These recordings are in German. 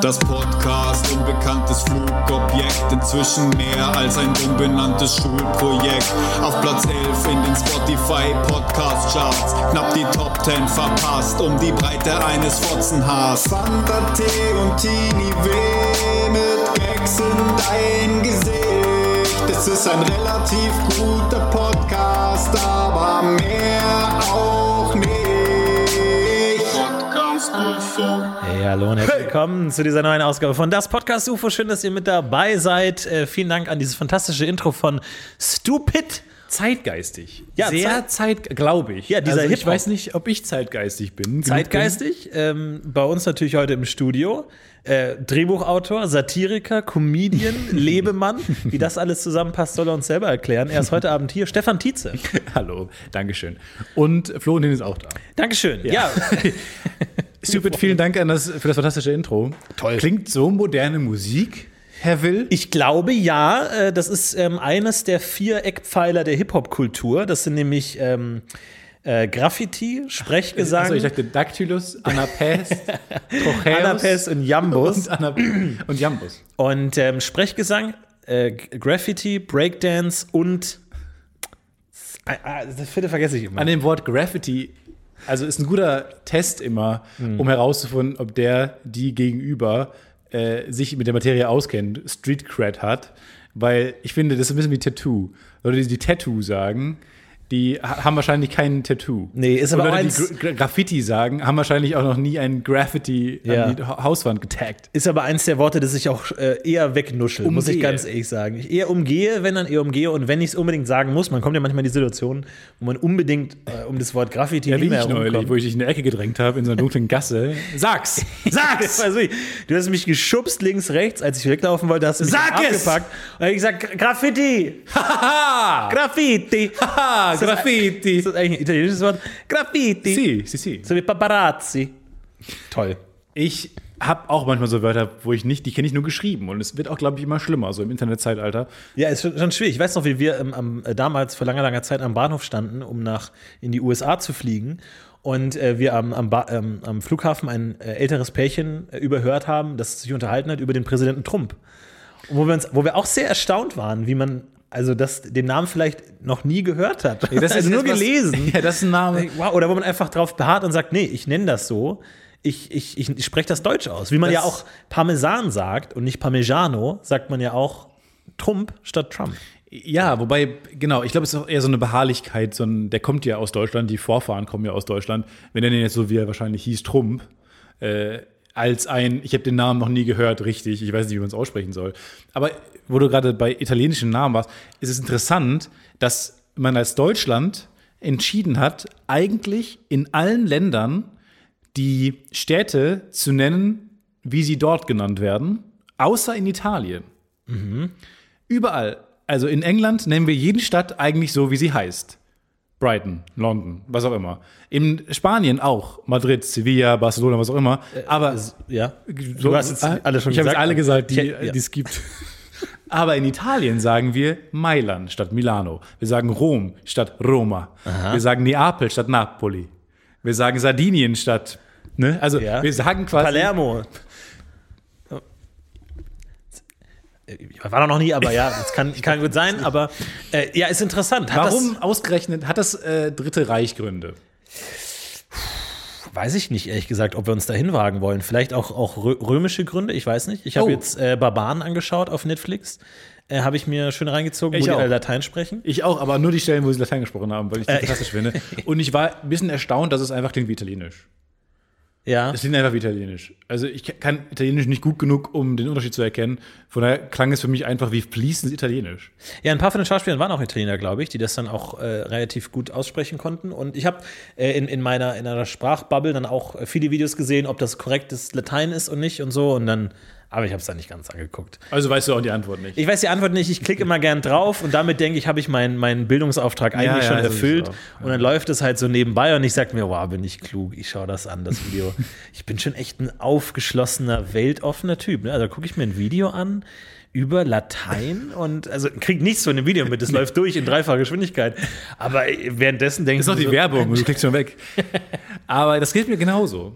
Das Podcast unbekanntes Flugobjekt, inzwischen mehr als ein unbenanntes Schulprojekt. Auf Platz 11 in den Spotify Podcast Charts, knapp die Top 10 verpasst, um die Breite eines Fotzenhaars. Fanta T und Tini W mit Gags in dein Gesicht. Es ist ein relativ guter Podcast, aber mehr auch nicht. Hey, hallo und herzlich willkommen zu dieser neuen Ausgabe von Das Podcast UFO. Schön, dass ihr mit dabei seid. Äh, vielen Dank an dieses fantastische Intro von Stupid. Zeitgeistig. Ja, sehr Zeit, glaube ich. Ja, dieser also ich weiß nicht, ob ich zeitgeistig bin. Zeitgeistig. Ähm, bei uns natürlich heute im Studio. Äh, Drehbuchautor, Satiriker, Comedian, Lebemann. Wie das alles zusammenpasst, soll er uns selber erklären. Er ist heute Abend hier. Stefan Tietze. Hallo, Dankeschön. Und Florentin ist auch da. Dankeschön. Ja. Stupid, vielen Dank an das, für das fantastische Intro. Toll. Klingt so moderne Musik, Herr Will. Ich glaube ja, äh, das ist ähm, eines der vier Eckpfeiler der Hip-Hop-Kultur. Das sind nämlich ähm, äh, Graffiti, Sprechgesang, Also ich dachte Dactylus, Anapest, Trocheus Anapes und Jambus. und, und Jambus. Und ähm, Sprechgesang, äh, Graffiti, Breakdance und Ah, ah, das vierte vergesse ich immer. An dem Wort Graffiti, also ist ein guter Test immer, Hm. um herauszufinden, ob der, die gegenüber äh, sich mit der Materie auskennt, Street Cred hat. Weil ich finde, das ist ein bisschen wie Tattoo. Leute, die, die Tattoo sagen, die ha- haben wahrscheinlich kein Tattoo. Nee, ist Und aber Leute, eins- die Gra Graffiti sagen, haben wahrscheinlich auch noch nie ein Graffiti Ja. an die Ha- Hauswand getaggt. Ist aber eins der Worte, das ich auch äh, eher wegnuschel, muss ich Umgehe. ganz ehrlich sagen. Ich eher umgehe, wenn dann eher umgehe. Und wenn ich es unbedingt sagen muss, man kommt ja manchmal in die Situation, wo man unbedingt äh, um das Wort Graffiti Ja, wie mehr ich neulich, wo ich dich in eine Ecke gedrängt habe, in so einer dunklen Gasse. Sag's! Sag's! Also, du hast mich geschubst links, rechts, als ich weglaufen wollte, hast du mich Sag es! abgepackt. Und hab ich gesagt, Graffiti! Haha! Graffiti! Haha! Ist das- Graffiti! Ist das eigentlich ein italienisches Wort? Graffiti! Si, si, si. So wie Paparazzi. Toll. Ich habe auch manchmal so Wörter, wo ich nicht, die kenne ich nur geschrieben. Und es wird auch, glaube ich, immer schlimmer, so im Internetzeitalter. Ja, ist schon, schon schwierig. Ich weiß noch, wie wir ähm, am, äh, damals vor langer, langer Zeit am Bahnhof standen, um nach in die USA zu fliegen. Und äh, wir am, am, ähm, am Flughafen ein äh, älteres Pärchen äh, überhört haben, das sich unterhalten hat über den Präsidenten Trump. Und wo wir, uns, wo wir auch sehr erstaunt waren, wie man also das, den Namen vielleicht noch nie gehört hat. das also ist nur etwas- gelesen. Ja, das ist ein Name. Wow, oder wo man einfach drauf beharrt und sagt, nee, ich nenne das so. Ich, ich, ich, spreche das Deutsch aus. Wie man Das- ja auch Parmesan sagt und nicht Parmigiano, sagt man ja auch Trump statt Trump. Ja, wobei, genau, ich glaube, es ist auch eher so eine Beharrlichkeit. So ein, der kommt ja aus Deutschland, die Vorfahren kommen ja aus Deutschland. Wir nennen ihn jetzt so, wie er wahrscheinlich hieß, Trump, äh, als ein, ich habe den Namen noch nie gehört, richtig, ich weiß nicht, wie man es aussprechen soll. Aber wo du gerade bei italienischen Namen warst, ist es interessant, dass man als Deutschland entschieden hat, eigentlich in allen Ländern die Städte zu nennen, wie sie dort genannt werden, außer in Italien. Überall. Also in England nennen wir jede Stadt eigentlich so, wie sie heißt. Brighton, London, was auch immer. In Spanien auch. Madrid, Sevilla, Barcelona, was auch immer. Aber Ja. so, du hast jetzt äh, alle schon ich habe gesagt. jetzt alle gesagt, die, Ich- ja. die es gibt. Aber in Italien sagen wir Mailand statt Milano. Wir sagen Rom statt Roma. Wir sagen Neapel statt Napoli. Wir sagen Sardinien statt. Ne? Also Ja. wir sagen quasi. Palermo. War da noch nie, aber ja, das kann, kann gut sein. Aber äh, ja, ist interessant. Hat Warum ausgerechnet hat das äh, Dritte Reich Gründe? Das, weiß ich nicht, ehrlich gesagt, ob wir uns dahin wagen wollen. Vielleicht auch, auch rö- römische Gründe, ich weiß nicht. Ich habe Oh. jetzt äh, Barbaren angeschaut auf Netflix. Äh, habe ich mir schön reingezogen, Ich wo die auch. alle Latein sprechen. Ich auch, aber nur die Stellen, wo sie Latein gesprochen haben, weil ich die fantastisch finde. Und ich war ein bisschen erstaunt, dass es einfach klingt wie Italienisch. Ja. Es klingt einfach wie Italienisch. Also ich kann Italienisch nicht gut genug, um den Unterschied zu erkennen. Von daher klang es für mich einfach wie fließend Italienisch. Ja, ein paar von den Schauspielern waren auch Italiener, glaube ich, die das dann auch äh, relativ gut aussprechen konnten. Und ich habe äh, in, in meiner in einer Sprachbubble dann auch äh, viele Videos gesehen, ob das korrektes Latein ist und nicht und so. Und dann, aber ich habe es dann nicht ganz angeguckt. Also weißt du auch die Antwort nicht. Ich weiß die Antwort nicht, ich klicke immer gern drauf und damit denke ich, habe ich meinen, meinen Bildungsauftrag eigentlich ja, schon so ist es erfüllt. Und dann läuft es halt so nebenbei und ich sage mir, wow, bin ich klug, ich schaue das an, das Video. ich bin schon echt ein aufgeschlossener, weltoffener Typ. Ne? Also gucke ich mir ein Video an über Latein und also krieg nichts von dem Video mit, das läuft durch in dreifacher Geschwindigkeit. Aber währenddessen denke ich Das ist noch die so, Werbung, du klickst schon weg. Aber das geht mir genauso.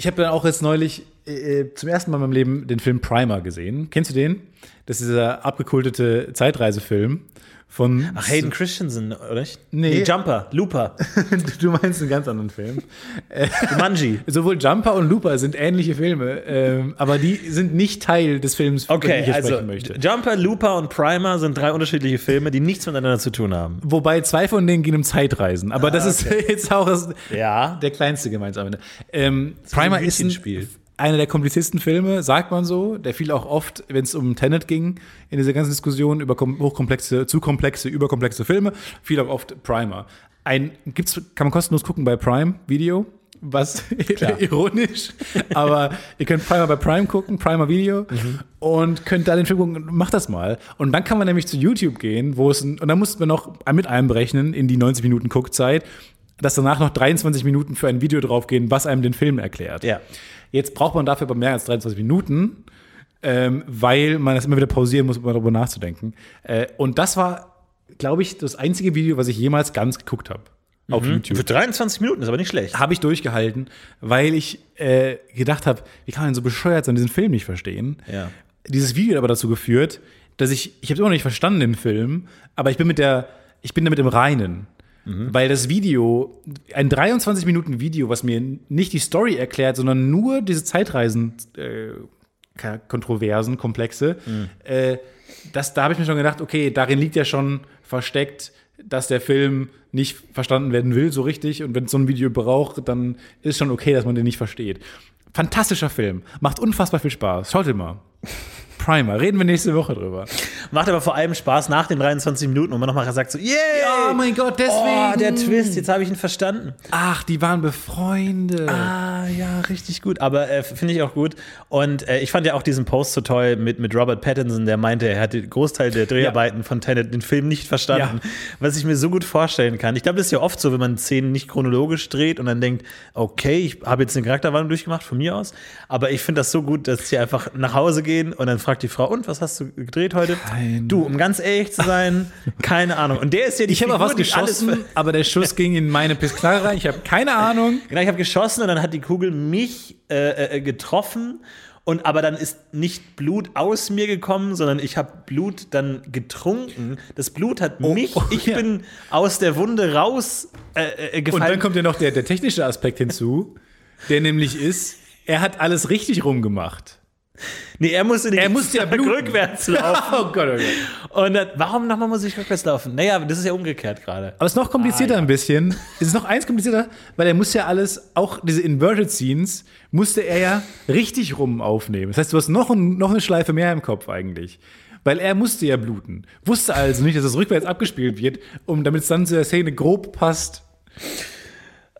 Ich habe dann auch jetzt neulich äh, zum ersten Mal in meinem Leben den Film Primer gesehen. Kennst du den? Das ist dieser abgekultete Zeitreisefilm von. Ach, Hayden Christensen, oder nicht? Nee. Jumper, Looper, du meinst einen ganz anderen Film. Jumanji. Sowohl Jumper und Looper sind ähnliche Filme, ähm, aber die sind nicht Teil des Films, über den Okay, ich hier also sprechen möchte. Jumper, Looper und Primer sind drei unterschiedliche Filme, die nichts miteinander zu tun haben. Wobei zwei von denen gehen um Zeitreisen. Aber das ist jetzt auch das, Ja. der kleinste gemeinsame. Ähm, Primer ist ein, Hütchenspiel. Einer der kompliziertesten Filme, sagt man so. Der fiel auch oft, wenn es um Tenet ging, in dieser ganzen Diskussion über kom- hochkomplexe, zu komplexe, überkomplexe Filme, fiel auch oft Primer. Ein, gibt's, kann man kostenlos gucken bei Prime Video. Was ironisch, aber ihr könnt Primer bei Prime gucken, Primer Video, und könnt da den Film gucken. Macht das mal. Und dann kann man nämlich zu YouTube gehen, wo es und dann muss man noch mit einberechnen in die 90 Minuten Guckzeit, dass danach noch 23 Minuten für ein Video draufgehen, was einem den Film erklärt. Ja. Jetzt braucht man dafür aber mehr als 23 Minuten, ähm, weil man das immer wieder pausieren muss, um darüber nachzudenken. Äh, und das war, glaube ich, das einzige Video, was ich jemals ganz geguckt habe. Auf YouTube. Für 23 Minuten ist aber nicht schlecht. Habe ich durchgehalten, weil ich äh, gedacht habe, wie kann man denn so bescheuert sein, diesen Film nicht verstehen? Ja. Dieses Video hat aber dazu geführt, dass ich, ich habe immer noch nicht verstanden den Film, aber ich bin mit der, ich bin damit im Reinen. Weil das Video, ein 23 Minuten Video, was mir nicht die Story erklärt, sondern nur diese Zeitreisen äh, Kontroversen, Komplexe, äh, das, da habe ich mir schon gedacht, okay, darin liegt ja schon versteckt, dass der Film nicht verstanden werden will, so richtig. Und wenn es so ein Video braucht, dann ist schon okay, dass man den nicht versteht. Fantastischer Film. Macht unfassbar viel Spaß. Schaut ihn mal. Primer. Reden wir nächste Woche drüber. Macht aber vor allem Spaß nach den 23 Minuten, wo man nochmal sagt so, yeah! Oh mein Gott, Oh, der Twist, jetzt habe ich ihn verstanden. Ach, die waren befreundet. Ah, ja, richtig gut. Aber äh, finde ich auch gut. Und äh, ich fand ja auch diesen Post so toll mit, mit Robert Pattinson, der meinte, er hat den Großteil der Dreharbeiten von Tenet, den Film nicht verstanden. Was ich mir so gut vorstellen kann. Ich glaube, das ist ja oft so, wenn man Szenen nicht chronologisch dreht und dann denkt, okay, ich habe jetzt eine Charakterwandlung durchgemacht, von mir aus. Aber ich finde das so gut, dass sie einfach nach Hause gehen und dann fragt die Frau, und was hast du gedreht heute? Keine- Du, um ganz ehrlich zu sein, keine Ahnung. Und der ist ja die Ich habe auch was geschossen, aber der Schuss ging in meine Pisklare rein. Ich habe keine Ahnung. Genau, ich habe geschossen und dann hat die Kugel mich äh, äh, getroffen. Und aber dann ist nicht Blut aus mir gekommen, sondern ich habe Blut dann getrunken. Das Blut hat mich, oh, ich ja. bin aus der Wunde raus äh, äh, Und gefallen. dann kommt ja noch der, der technische Aspekt hinzu, der nämlich ist, er hat alles richtig rumgemacht. Nee, er musste, Er musste ja bluten. rückwärts laufen. Oh Gott, oh Gott. Und dann, warum nochmal muss ich rückwärts laufen? Naja, das ist ja umgekehrt gerade. Aber es ist noch komplizierter Ah, ja. ein bisschen. Es ist noch eins komplizierter, weil er muss ja alles, auch diese Inverted Scenes, musste er ja richtig rum aufnehmen. Das heißt, du hast noch, ein, noch eine Schleife mehr im Kopf eigentlich. Weil er musste ja bluten. Wusste also nicht, dass es rückwärts abgespielt wird, um damit es dann zu der Szene grob passt.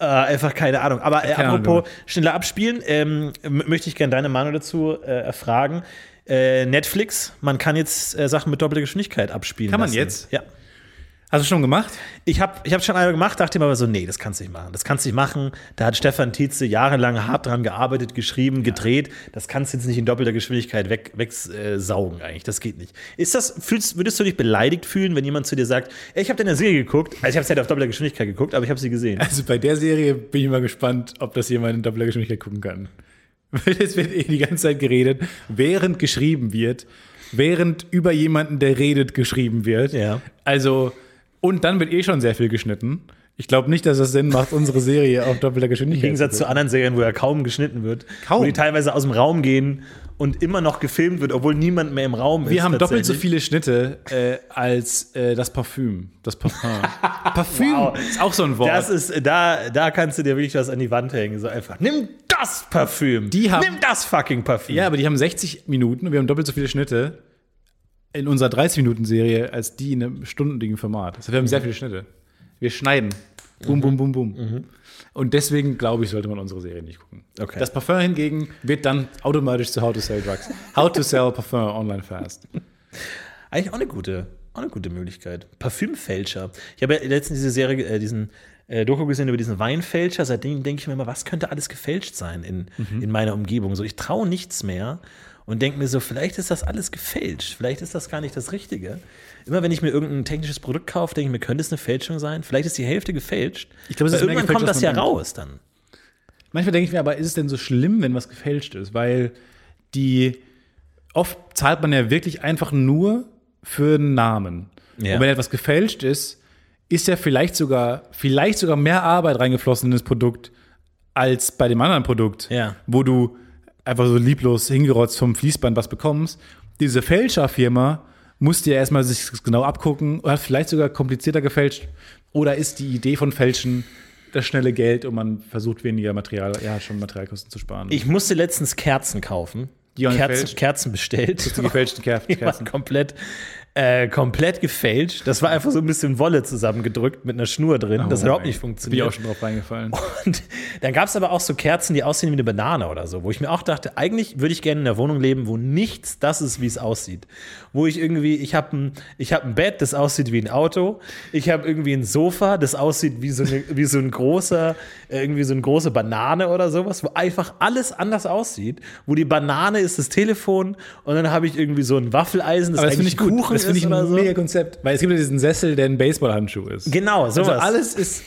Äh, einfach keine Ahnung. Aber äh, apropos schneller abspielen, ähm, möchte ich gerne deine Meinung dazu äh, erfragen. Äh, Netflix, man kann jetzt äh, Sachen mit doppelter Geschwindigkeit abspielen. Kann man lassen. jetzt? Ja. Hast du schon gemacht? Ich habe ich hab schon einmal gemacht, dachte mir aber so, nee, das kannst du nicht machen. Das kannst du nicht machen. Da hat Stefan Tietze jahrelang hart dran gearbeitet, geschrieben, gedreht. Das kannst du jetzt nicht in doppelter Geschwindigkeit weg, wegsaugen eigentlich. Das geht nicht. Ist das, fühlst, würdest du dich beleidigt fühlen, wenn jemand zu dir sagt, ey, ich habe deine Serie geguckt, also ich habe es halt auf doppelter Geschwindigkeit geguckt, aber ich habe sie gesehen. Also bei der Serie bin ich mal gespannt, ob das jemand in doppelter Geschwindigkeit gucken kann. Weil es wird eh die ganze Zeit geredet, während geschrieben wird, während über jemanden, der redet, geschrieben wird. Ja. Also, und dann wird eh schon sehr viel geschnitten. Ich glaube nicht, dass es Sinn macht, unsere Serie auf doppelter Im Geschwindigkeit Gegensatz zu anderen Serien, wo ja kaum geschnitten wird. Kaum. Wo die teilweise aus dem Raum gehen und immer noch gefilmt wird, obwohl niemand mehr im Raum ist. Wir haben doppelt so viele Schnitte äh, als äh, das Parfüm. Das Parfum. Parfüm Wow. ist auch so ein Wort. Das ist, da, da kannst du dir wirklich was an die Wand hängen. So einfach, nimm das Parfüm. Die haben- nimm das fucking Parfüm. Ja, aber die haben 60 Minuten und wir haben doppelt so viele Schnitte in unserer 30-Minuten-Serie als die in einem stundendigen Format. Also wir haben sehr viele Schnitte. Wir schneiden. Bum, bum, bum, bum. Und deswegen, glaube ich, sollte man unsere Serie nicht gucken. Okay. Das Parfum hingegen wird dann automatisch zu How to Sell Drugs. How to Sell Parfum online fast. Eigentlich auch eine gute, auch eine gute Möglichkeit. Parfümfälscher. Ich habe ja letztens diese Serie, äh, diesen äh, Doku gesehen über diesen Weinfälscher. Seitdem denke ich mir immer, was könnte alles gefälscht sein in, Mhm. in meiner Umgebung? So, ich traue nichts mehr und denke mir so, vielleicht ist das alles gefälscht. Vielleicht ist das gar nicht das Richtige. Immer wenn ich mir irgendein technisches Produkt kaufe, denke ich mir, könnte es eine Fälschung sein? Vielleicht ist die Hälfte gefälscht. Ich glaube, irgendwann kommt das ja raus dann. manchmal denke ich mir aber, ist es denn so schlimm, wenn was gefälscht ist? Weil die, oft zahlt man ja wirklich einfach nur für einen Namen. Ja. Und wenn etwas gefälscht ist, ist ja vielleicht sogar, vielleicht sogar mehr Arbeit reingeflossen in das Produkt als bei dem anderen Produkt, Ja. wo du einfach so lieblos hingerotzt vom Fließband was bekommst. Diese Fälscherfirma muss dir erstmal sich genau abgucken, oder vielleicht sogar komplizierter gefälscht. Oder ist die Idee von Fälschen das schnelle Geld und man versucht weniger Material, ja, schon Materialkosten zu sparen. Ich musste letztens Kerzen kaufen. Kerzen? Kerzen bestellt. die gefälschten Ker Die waren Kerzen. komplett, äh, komplett gefälscht. Das war einfach so ein bisschen Wolle zusammengedrückt mit einer Schnur drin. das hat überhaupt nicht Bin ich funktioniert. auch schon drauf reingefallen. Und dann gab es aber auch so Kerzen, die aussehen wie eine Banane oder so, wo ich mir auch dachte, eigentlich würde ich gerne in einer Wohnung leben, wo nichts das ist, wie es aussieht. Wo ich irgendwie, ich habe ein, ich hab ein Bett, das aussieht wie ein Auto. Ich habe irgendwie ein Sofa, das aussieht wie so, eine, wie so ein großer, äh, irgendwie so eine große Banane oder sowas, wo einfach alles anders aussieht. Wo die Banane ist das Telefon und dann habe ich irgendwie so ein Waffeleisen, das das finde eigentlich ich gut. Kuchen das finde ich ist ein so. mega Konzept. Weil es gibt ja diesen Sessel, der ein Baseballhandschuh ist. Genau, sowas. Also alles ist,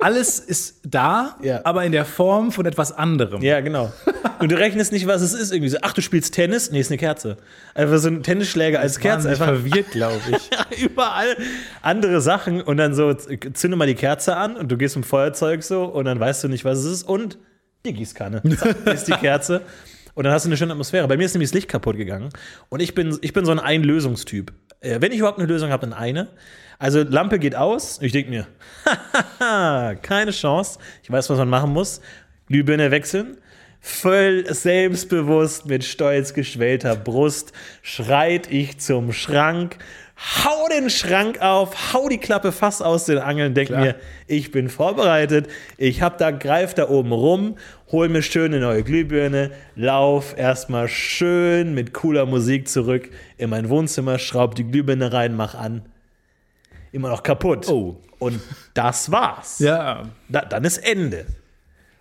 alles ist da, Ja. aber in der Form von etwas anderem. Ja, genau. Und du rechnest nicht, was es ist. Irgendwie so, ach, du spielst Tennis? Nee, ist eine Kerze. Einfach so ein Tennisschläger als Kerze. Einfach verwirrt, glaube ich. überall andere Sachen. Und dann so, zünde mal die Kerze an und du gehst dem Feuerzeug so und dann weißt du nicht, was es ist. Und die Gießkanne. Zack, ist die Kerze. Und dann hast du eine schöne Atmosphäre. Bei mir ist nämlich das Licht kaputt gegangen. Und ich bin, ich bin so ein Einlösungstyp. Äh, Wenn ich überhaupt eine Lösung habe, dann eine. Also Lampe geht aus. Ich denke mir, keine Chance. Ich weiß, was man machen muss. Glühbirne wechseln. Voll selbstbewusst mit stolz geschwellter Brust schreit ich zum Schrank, hau den Schrank auf, hau die Klappe fast aus den Angeln, denk Klar. mir, ich bin vorbereitet, ich hab da, greif da oben rum, hol mir schön eine neue Glühbirne, lauf erstmal schön mit cooler Musik zurück in mein Wohnzimmer, schraub die Glühbirne rein, mach an. Immer noch kaputt. Oh. Und das war's. Ja. Da, dann ist Ende.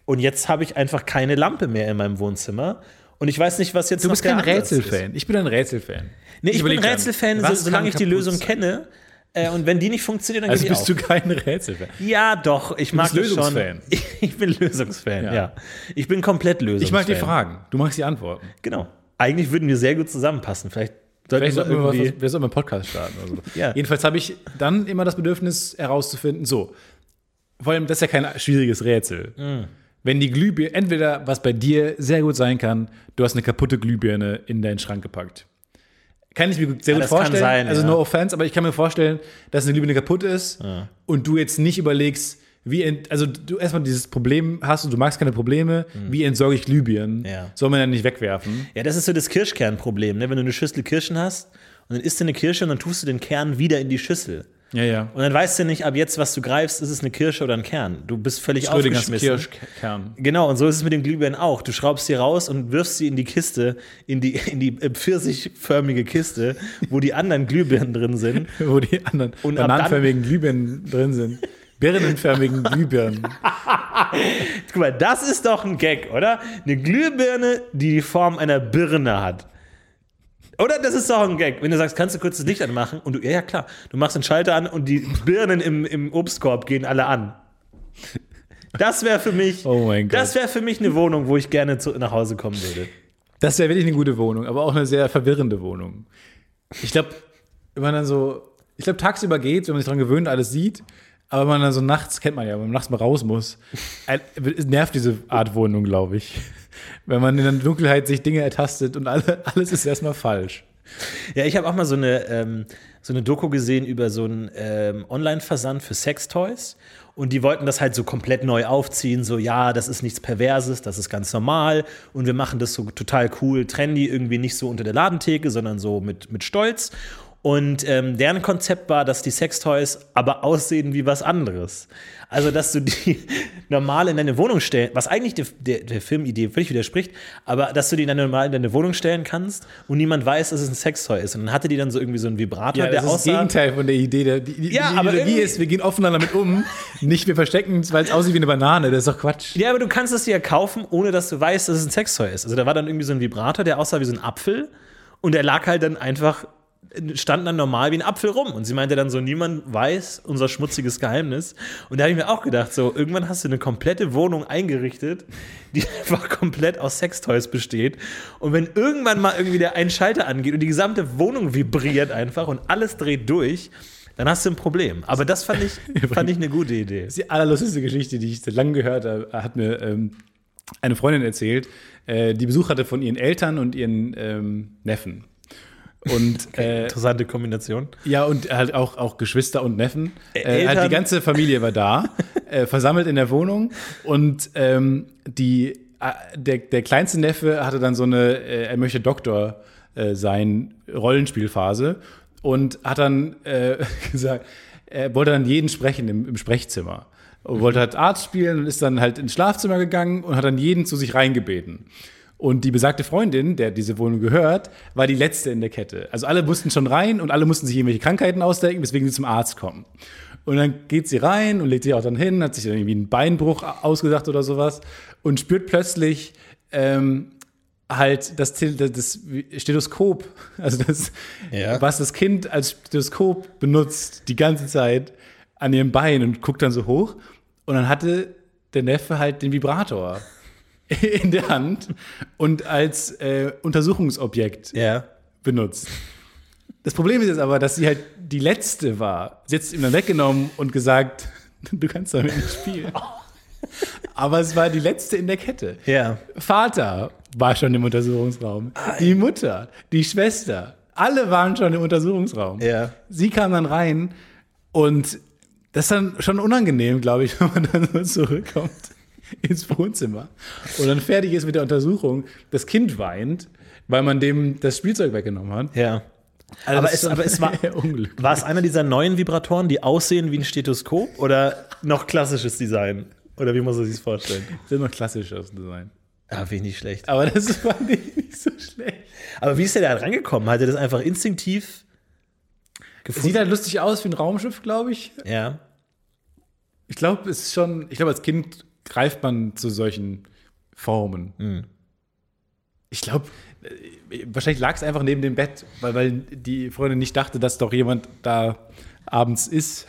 Und jetzt habe ich einfach keine Lampe mehr in meinem Wohnzimmer. Und ich weiß nicht, was jetzt Du bist kein. Rätselfan. Ich bin ein Rätselfan. Nee, ich, bin überleg dann, Rätselfan, so, was solange ich die Lösung sein? kenne. Äh, und wenn die nicht funktioniert, dann Also gebe ich bist du kein Rätselfan. ja, doch. Ich mag bist das schon. Lösungsfan. Ich, ich bin Lösungsfan, ja. Ja. Ich bin komplett Lösungsfan. Ich mag die Fragen. Du magst die Antworten. Genau. Eigentlich würden wir sehr gut zusammenpassen. Vielleicht sollten Vielleicht wir sollten wir, was, irgendwie. wir sollten einen Podcast starten. Oder so. Ja. Jedenfalls habe ich dann immer das Bedürfnis herauszufinden, so, vor allem, das ist ja kein schwieriges Rätsel. Mm. Wenn die Glühbirne, entweder, was bei dir sehr gut sein kann, du hast eine kaputte Glühbirne in deinen Schrank gepackt. Kann ich mir sehr gut das kann vorstellen. sein, also ja. no offense, aber ich kann mir vorstellen, dass eine Glühbirne kaputt ist und du jetzt nicht überlegst, wie ent, also du erstmal dieses Problem hast und du magst keine Probleme, wie entsorge ich Glühbirnen? Ja. Soll man dann nicht wegwerfen? Ja, das ist so das Kirschkernproblem. Ne? Wenn du eine Schüssel Kirschen hast und dann isst du eine Kirsche und dann tust du den Kern wieder in die Schüssel. Ja, ja. Und dann weißt du nicht, ab jetzt, was du greifst, ist es eine Kirsche oder ein Kern. Du bist völlig Schrödingers aufgeschmissen. Kirschkern. Genau, und so ist es mit den Glühbirnen auch. Du schraubst sie raus und wirfst sie in die Kiste, in die, in die pfirsichförmige Kiste, wo die anderen Glühbirnen drin sind. wo die anderen Und bananenförmigen Glühbirnen drin sind. Birnenförmigen Glühbirnen. Guck mal, das ist doch ein Gag, oder? Eine Glühbirne, die die Form einer Birne hat. Oder das ist doch ein Gag. Wenn du sagst, kannst du kurz das Licht anmachen und du, ja, ja klar, du machst den Schalter an und die Birnen im, im Obstkorb gehen alle an. Das wäre für mich, Oh mein Gott. das wäre für mich eine Wohnung, wo ich gerne zu, nach Hause kommen würde. Das wäre wirklich eine gute Wohnung, aber auch eine sehr verwirrende Wohnung. Ich glaube, wenn man dann so, ich glaube, tagsüber geht, wenn man sich daran gewöhnt, alles sieht, aber wenn man dann so nachts, kennt man ja, wenn man nachts mal raus muss, nervt diese Art Wohnung, glaube ich. Wenn man in der Dunkelheit sich Dinge ertastet und alle, alles ist erstmal falsch. Ja, ich habe auch mal so eine, ähm, so eine Doku gesehen über so einen ähm, Online-Versand für Sextoys. Und die wollten das halt so komplett neu aufziehen. So, ja, das ist nichts Perverses, das ist ganz normal. Und wir machen das so total cool, trendy, irgendwie nicht so unter der Ladentheke, sondern so mit, mit Stolz. Und ähm, deren Konzept war, dass die Sextoys aber aussehen wie was anderes. Also, dass du die normal in deine Wohnung stellen, was eigentlich der, der, der Filmidee völlig widerspricht, aber dass du die dann normal in deine Wohnung stellen kannst und niemand weiß, dass es ein Sextoy ist. Und dann hatte die dann so irgendwie so einen Vibrator, Ja, der das ist das aussah. Gegenteil von der Idee. Der, die, die, Ja, die aber Ideologie ist, wir gehen offener damit um. Nicht, wir verstecken es, weil es aussieht wie eine Banane. Das ist doch Quatsch. Ja, aber du kannst es dir ja kaufen, ohne dass du weißt, dass es ein Sextoy ist. Also da war dann irgendwie so ein Vibrator, der aussah wie so ein Apfel und der lag halt dann einfach standen dann normal wie ein Apfel rum. Und sie meinte dann so, niemand weiß unser schmutziges Geheimnis. Und da habe ich mir auch gedacht, so, irgendwann hast du eine komplette Wohnung eingerichtet, die einfach komplett aus Sextoys besteht. Und wenn irgendwann mal irgendwie der ein Schalter angeht und die gesamte Wohnung vibriert einfach und alles dreht durch, dann hast du ein Problem. Aber das fand ich, fand ich eine gute Idee. Das ist die allerlustigste Geschichte, die ich seit langem gehört habe, hat mir ähm, eine Freundin erzählt, äh, die Besuch hatte von ihren Eltern und ihren ähm, Neffen. Und äh, Interessante Kombination. ja, und halt auch, auch Geschwister und Neffen. Äh, halt Eltern. die ganze Familie war da, äh, versammelt in der Wohnung. Und ähm, die, äh, der, der kleinste Neffe hatte dann so eine, äh, er möchte Doktor äh, sein, Rollenspielphase. Und hat dann äh, gesagt, er wollte dann jeden sprechen im, im Sprechzimmer. Und wollte halt Arzt spielen und ist dann halt ins Schlafzimmer gegangen und hat dann jeden zu sich reingebeten. Und die besagte Freundin, der diese Wohnung gehört, war die letzte in der Kette. Also alle mussten schon rein und alle mussten sich irgendwelche Krankheiten ausdenken, weswegen sie zum Arzt kommen. Und dann geht sie rein und legt sich auch dann hin, hat sich dann irgendwie einen Beinbruch ausgesagt oder sowas und spürt plötzlich ähm, halt das, das Stethoskop, also das, Ja. was das Kind als Stethoskop benutzt die ganze Zeit an ihrem Bein und guckt dann so hoch. Und dann hatte der Neffe halt den Vibrator in der Hand und als äh, Untersuchungsobjekt Ja. benutzt. Das Problem ist jetzt aber, dass sie halt die letzte war. Sie hat es ihm dann weggenommen und gesagt, du kannst damit nicht spielen. Aber es war die letzte in der Kette. Ja. Vater war schon im Untersuchungsraum. Die Mutter, die Schwester, alle waren schon im Untersuchungsraum. Ja. Sie kam dann rein und das ist dann schon unangenehm, glaube ich, wenn man dann so zurückkommt ins Wohnzimmer und dann fertig ist mit der Untersuchung. Das Kind weint, weil man dem das Spielzeug weggenommen hat. Ja. Also aber, es, aber es war, war es einer dieser neuen Vibratoren, die aussehen wie ein Stethoskop oder noch klassisches Design? Oder wie muss man sich das vorstellen? Das ist noch klassisches Design. Ah, finde ich nicht schlecht. Aber das fand ich nicht so schlecht. Aber wie ist der da rangekommen? Hat er das einfach instinktiv gefunden? Sieht halt lustig aus wie ein Raumschiff, glaube ich. ja. Ich glaube, es ist schon, ich glaube, als Kind greift man zu solchen Formen. Hm. Ich glaube, äh, wahrscheinlich lag es einfach neben dem Bett, weil, weil die Freundin nicht dachte, dass doch jemand da abends ist,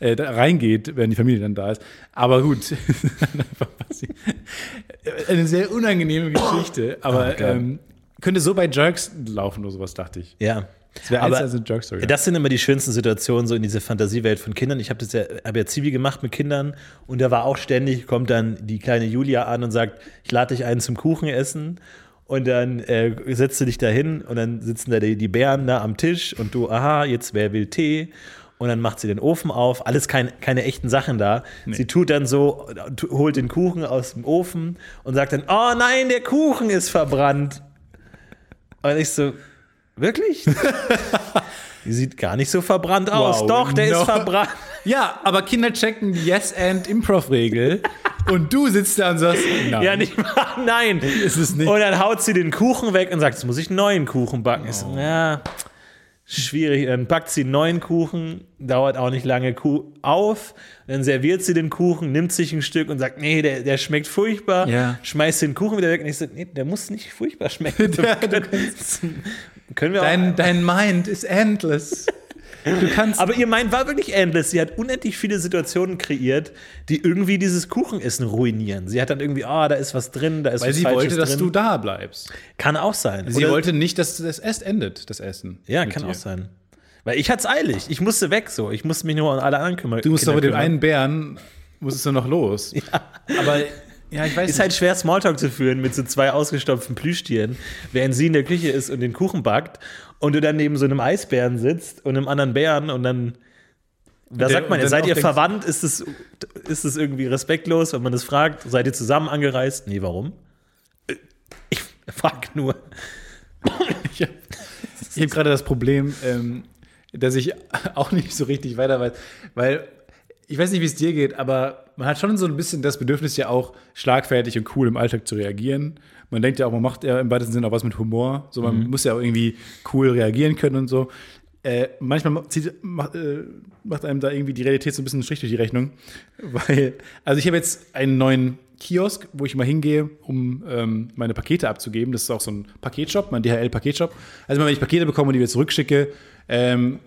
äh, da reingeht, wenn die Familie dann da ist. Aber gut, eine sehr unangenehme Geschichte, aber Oh ähm, könnte so bei Jerks laufen oder sowas, dachte ich. Ja. Das wäre Aber eine Jerk-Story. Das sind immer die schönsten Situationen so in dieser Fantasiewelt von Kindern. Ich habe das ja, habe ja Zivi gemacht mit Kindern und da war auch ständig, kommt dann die kleine Julia an und sagt, ich lade dich ein zum Kuchen essen. Und dann äh, setzt du dich da hin und dann sitzen da die, die Bären da am Tisch und du, aha, jetzt wer will Tee? Und dann macht sie den Ofen auf, alles kein, keine echten Sachen da. Sie tut dann so, holt den Kuchen aus dem Ofen und sagt dann, oh nein, der Kuchen ist verbrannt. Und ich so, wirklich? Die sieht gar nicht so verbrannt aus. Wow, Doch, der no. ist verbrannt. Ja, aber Kinder checken die Yes-and-Improv-Regel und du sitzt da und sagst, nein. Ja, nicht wahr? Nein. Ist es nicht. Und dann haut sie den Kuchen weg und sagt, jetzt muss ich einen neuen Kuchen backen. Ich so, ja, schwierig. Dann backt sie einen neuen Kuchen, dauert auch nicht lange Kuh auf. Dann serviert sie den Kuchen, nimmt sich ein Stück und sagt, nee, der, der schmeckt furchtbar. Ja. Schmeißt den Kuchen wieder weg. Und ich so, nee, der muss nicht furchtbar schmecken. Ja, können, können wir auch Dein, dein Mind ist endless. Du kannst. Aber ihr Mind war wirklich endless. Sie hat unendlich viele Situationen kreiert, die irgendwie dieses Kuchenessen ruinieren. Sie hat dann irgendwie, ah, da ist was drin, da ist weil was sie Falsches wollte, dass drin. du da bleibst. Kann auch sein. Sie Oder- wollte nicht, dass das Essen endet, das Essen. Ja, kann dir. auch sein. Weil ich hatte es eilig. Ich musste weg so. Ich musste mich nur um alle anderen kümmern. Du musst aber den kümmern. einen Bären, musstest du noch los. Aber, ja, ich weiß Ist halt schwer, Smalltalk zu führen mit so zwei ausgestopften Plüschtieren, während sie in der Küche ist und den Kuchen backt und du dann neben so einem Eisbären sitzt und einem anderen Bären und dann. Da sagt man ja, seid ihr verwandt? Ist es, ist es irgendwie respektlos, wenn man das fragt? Seid ihr zusammen angereist? Nee, warum? Äh, Ich frag nur. Ich habe hab gerade das Problem, ähm, dass ich auch nicht so richtig weiter weiß, weil ich weiß nicht, wie es dir geht, aber man hat schon so ein bisschen das Bedürfnis, ja auch schlagfertig und cool im Alltag zu reagieren. Man denkt ja auch, man macht ja im weitesten Sinne auch was mit Humor. So, man muss ja auch irgendwie cool reagieren können und so. äh, manchmal zieht, macht, äh, macht einem da irgendwie die Realität so ein bisschen einen Strich durch die Rechnung. Weil, also ich habe jetzt einen neuen Kiosk, wo ich mal hingehe, um ähm, meine Pakete abzugeben. Das ist auch so ein Paketshop, mein DHL-Paketshop. Also wenn ich Pakete bekomme und die wieder zurückschicke, ähm,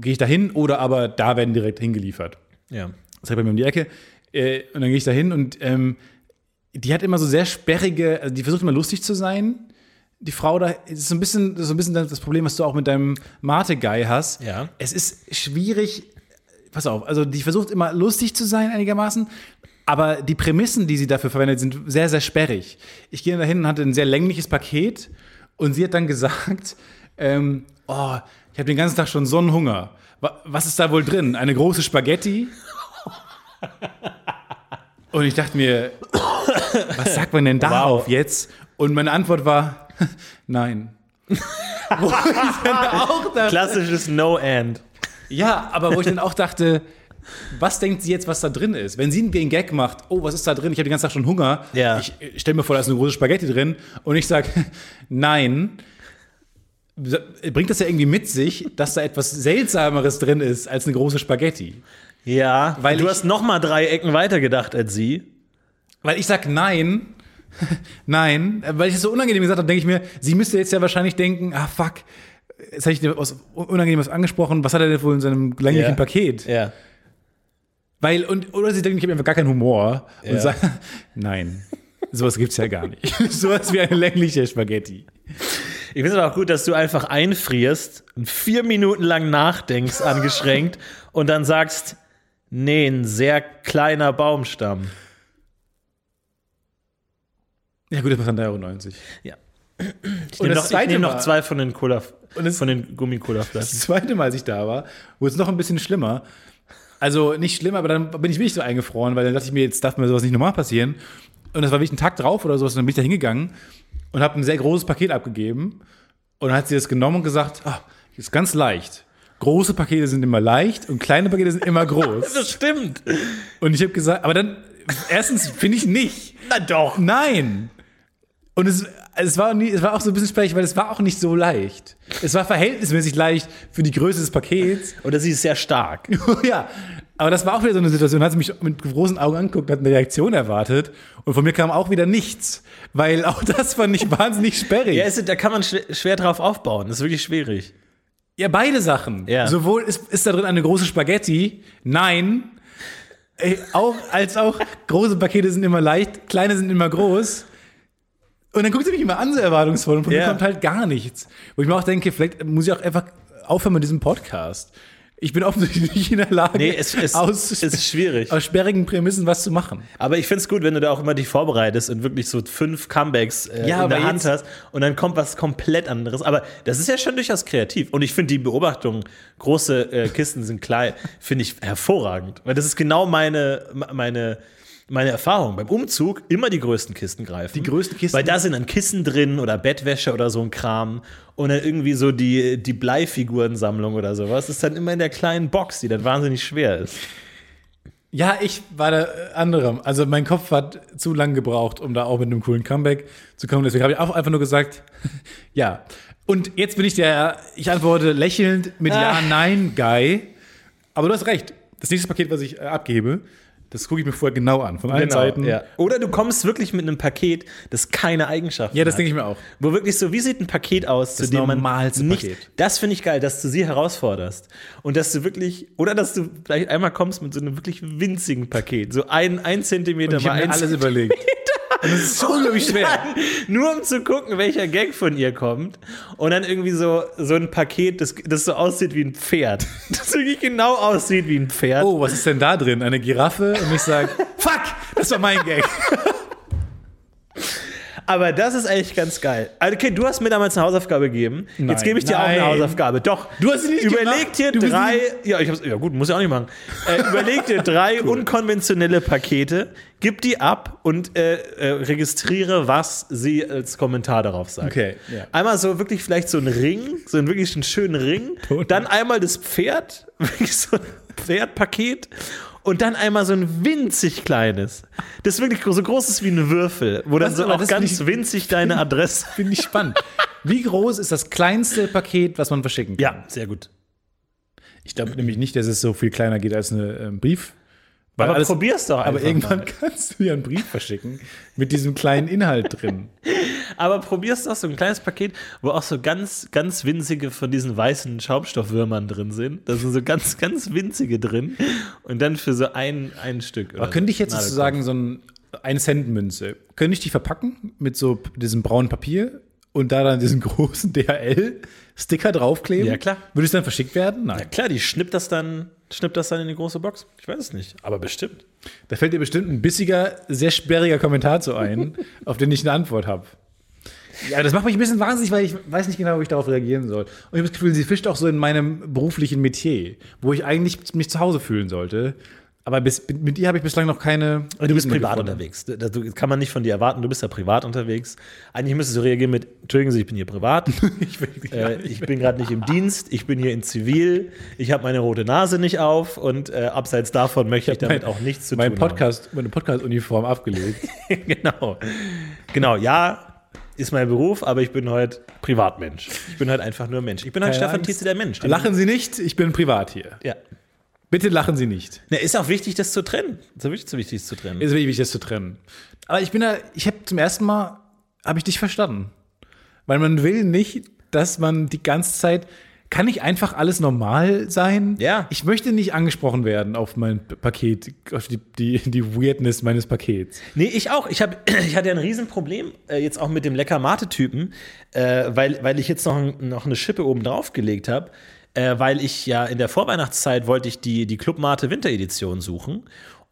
gehe ich da hin oder aber da werden direkt hingeliefert. Ja. Das ist bei mir um die Ecke. Äh, und dann gehe ich da hin und ähm, die hat immer so sehr sperrige, also die versucht immer lustig zu sein. Die Frau da ist so ein bisschen, so ein bisschen das Problem, was du auch mit deinem Mate-Guy hast. Ja. Es ist schwierig, pass auf, also die versucht immer lustig zu sein einigermaßen, aber die Prämissen, die sie dafür verwendet, sind sehr, sehr sperrig. Ich gehe da hin und hatte ein sehr längliches Paket und sie hat dann gesagt, ähm, oh, ich habe den ganzen Tag schon so einen Hunger. Wa- Was ist da wohl drin? Eine große Spaghetti? Und ich dachte mir, was sagt man denn darauf jetzt? Und meine Antwort war, nein. Wo ich dann auch dachte, Klassisches No-End. ja, aber wo ich dann auch dachte, was denkt sie jetzt, was da drin ist? Wenn sie einen Gag macht, oh, was ist da drin? Ich habe den ganzen Tag schon Hunger. Ja. Ich stelle mir vor, da ist eine große Spaghetti drin. Und ich sage, nein. Bringt das ja irgendwie mit sich, dass da etwas Seltsameres drin ist als eine große Spaghetti. Ja, Weil du hast noch mal drei Ecken weiter gedacht als sie. Weil ich sag nein, nein, weil ich es so unangenehm gesagt habe, denke ich mir, sie müsste jetzt ja wahrscheinlich denken, ah fuck, jetzt habe ich dir was Unangenehmes angesprochen, was hat er denn wohl in seinem länglichen Ja. Paket? Ja. Weil, und, oder sie denken, ich habe einfach gar keinen Humor und Ja. sagen, nein, sowas gibt's ja gar nicht. sowas wie eine längliche Spaghetti. Ich finde es aber auch gut, dass du einfach einfrierst und vier Minuten lang nachdenkst, angeschränkt, und dann sagst, nee, ein sehr kleiner Baumstamm. Ja gut, das war dann 3,90 Euro. Ja. Ich nehme das noch, ich nehm noch zwei von den Cola, Und das- von den Das Gummi-Cola-Flaschen. zweite Mal, als ich da war, wurde es noch ein bisschen schlimmer. Also nicht schlimmer, aber dann bin ich wirklich so eingefroren, weil dann dachte ich mir, jetzt darf mir sowas nicht normal passieren. Und das war wirklich ein Tag drauf oder sowas. Und dann bin ich da hingegangen und habe ein sehr großes Paket abgegeben. Und dann hat sie das genommen und gesagt, ah, ist ganz leicht. Große Pakete sind immer leicht und kleine Pakete sind immer groß. Das stimmt. Und ich habe gesagt, aber dann, erstens finde ich nicht. Na doch. Nein. Und es, es, war nie, es war auch so ein bisschen sperrig, weil es war auch nicht so leicht. Es war verhältnismäßig leicht für die Größe des Pakets. Oder sie ist sehr stark. ja, aber das war auch wieder so eine Situation, hat sie mich mit großen Augen angeguckt, hat eine Reaktion erwartet und von mir kam auch wieder nichts, weil auch das fand ich wahnsinnig sperrig. Ja, ist, da kann man schwer, schwer drauf aufbauen. Das ist wirklich schwierig. Ja, beide Sachen. Ja. Sowohl ist, ist da drin eine große Spaghetti, nein, Ey, auch, als auch große Pakete sind immer leicht, kleine sind immer groß. Und dann guckt sie mich immer an, so erwartungsvoll, und von Ja. mir kommt halt gar nichts. Wo ich mir auch denke, vielleicht muss ich auch einfach aufhören mit diesem Podcast. Ich bin offensichtlich nicht in der Lage, Nee, es, es, aus, es ist schwierig. aus sperrigen Prämissen was zu machen. Aber ich finde es gut, wenn du da auch immer dich vorbereitest und wirklich so fünf Comebacks äh, Ja, in der Hand hast und dann kommt was komplett anderes. Aber das ist ja schon durchaus kreativ. Und ich finde die Beobachtung, große äh, Kisten sind klein, finde ich hervorragend. Weil das ist genau meine, meine, meine Erfahrung. Beim Umzug immer die größten Kisten greifen. Die größten Kisten? Weil da sind dann Kissen drin oder Bettwäsche oder so ein Kram. Und dann irgendwie so die, die Bleifigurensammlung oder sowas. Das ist dann immer in der kleinen Box, die dann wahnsinnig schwer ist. Ja, ich war da äh, anderem. Also mein Kopf hat zu lang gebraucht, um da auch mit einem coolen Comeback zu kommen. Deswegen habe ich auch einfach nur gesagt, ja. Und jetzt bin ich der, ich antworte lächelnd mit Ja, Ah. Nein, Guy. Aber du hast recht. Das nächste Paket, was ich äh, abgebe, das gucke ich mir vorher genau an. Von allen Seiten. ja. Oder du kommst wirklich mit einem Paket, das keine Eigenschaften Ja, das hat. denke ich mir auch. Wo wirklich so, wie sieht ein Paket aus, Das zu dem man nicht. Paket. Das finde ich geil, dass du sie herausforderst. Und dass du wirklich, oder dass du vielleicht einmal kommst mit so einem wirklich winzigen Paket. So ein, ein Zentimeter Ich habe mal mir ein alles überlegt. Und das ist so unglaublich schwer. Nur um zu gucken, welcher Gag von ihr kommt. Und dann irgendwie so, so ein Paket, das, das so aussieht wie ein Pferd. Das wirklich genau aussieht wie ein Pferd. Oh, was ist denn da drin? Eine Giraffe? Und ich sage, fuck, das war mein Gag. Aber das ist eigentlich ganz geil. Also, Okay, du hast mir damals eine Hausaufgabe gegeben. Nein. Jetzt gebe ich dir auch eine Nein. Hausaufgabe. Doch. Du hast sie nicht Überleg gemacht. dir drei. Ja, ich hab's, ja, gut, muss ich auch nicht machen. Äh, überleg dir drei unkonventionelle Pakete, gib die ab und äh, äh, registriere, was sie als Kommentar darauf sagt. Okay, ja. Einmal so wirklich vielleicht so ein Ring, so einen wirklich einen schönen Ring. Tot. Dann einmal das Pferd, wirklich so ein Pferdpaket. Und dann einmal so ein winzig kleines. Das ist wirklich so groß ist wie ein Würfel, wo dann Was, so auch ganz ich- winzig deine Adresse. Finde ich spannend. Wie groß ist das kleinste Paket, was man verschicken kann? Ja, sehr gut. Ich glaube nämlich nicht, dass es so viel kleiner geht als ein ähm, Brief. Weil Aber alles- probier's doch Aber einfach irgendwann mal. kannst du ja einen Brief verschicken mit diesem kleinen Inhalt drin. Aber probier's doch so ein kleines Paket, wo auch so ganz, ganz winzige von diesen weißen Schaumstoffwürmern drin sind. Da sind so ganz, ganz winzige drin. Und dann für so ein, ein Stück. Aber könnte ich jetzt sozusagen so ein 1 Cent Münze, könnte ich die verpacken mit so diesem braunen Papier und da dann diesen großen DHL Sticker draufkleben? Ja, klar. Würde es dann verschickt werden? Ja Nein. klar, die schnippt das dann, schnippt das dann in die große Box. Ich weiß es nicht, aber bestimmt. Da fällt dir bestimmt ein bissiger, sehr sperriger Kommentar zu ein, auf den ich eine Antwort habe. Ja, das macht mich ein bisschen wahnsinnig, weil ich weiß nicht genau, wie ich darauf reagieren soll. Und ich habe das Gefühl, sie fischt auch so in meinem beruflichen Metier, wo ich eigentlich mich zu Hause fühlen sollte. Aber bis, mit ihr habe ich bislang noch keine. Du bist Ebene privat gefunden. unterwegs. Das kann man nicht von dir erwarten. Du bist ja privat unterwegs. Eigentlich müsstest du reagieren mit: Entschuldigen Sie, ich bin hier privat. Ich, will äh, bin gerade nicht im Dienst. Ich bin hier in Zivil. Ich habe meine rote Nase nicht auf. Und äh, abseits davon möchte ich damit mein- auch nichts zu mein tun Podcast, meine Podcast-Uniform abgelegt. haben. genau. Genau, ja, ist mein Beruf, aber ich bin heute Privatmensch. Ich bin heute einfach nur Mensch. Ich bin heute Stefan. Tietze, der Mensch. Lachen Sie nicht, ich bin privat hier. Ja. Bitte lachen Sie nicht. Na, ist auch wichtig, das zu trennen. Ist auch wichtig, so wichtig, das zu trennen. Ist wichtig, das zu trennen. Aber ich bin da, ich habe zum ersten Mal, habe ich dich verstanden. Weil man will nicht, dass man die ganze Zeit, kann nicht einfach alles normal sein? Ja. Ich möchte nicht angesprochen werden auf mein Paket, auf die, die, die Weirdness meines Pakets. Nee, ich auch. Ich, hab, ich hatte ein Riesenproblem äh, jetzt auch mit dem Lecker-Mate-Typen, äh, weil, weil ich jetzt noch, noch eine Schippe oben drauf gelegt habe. Äh, weil ich ja in der Vorweihnachtszeit wollte ich die, die Club Mate Winteredition suchen.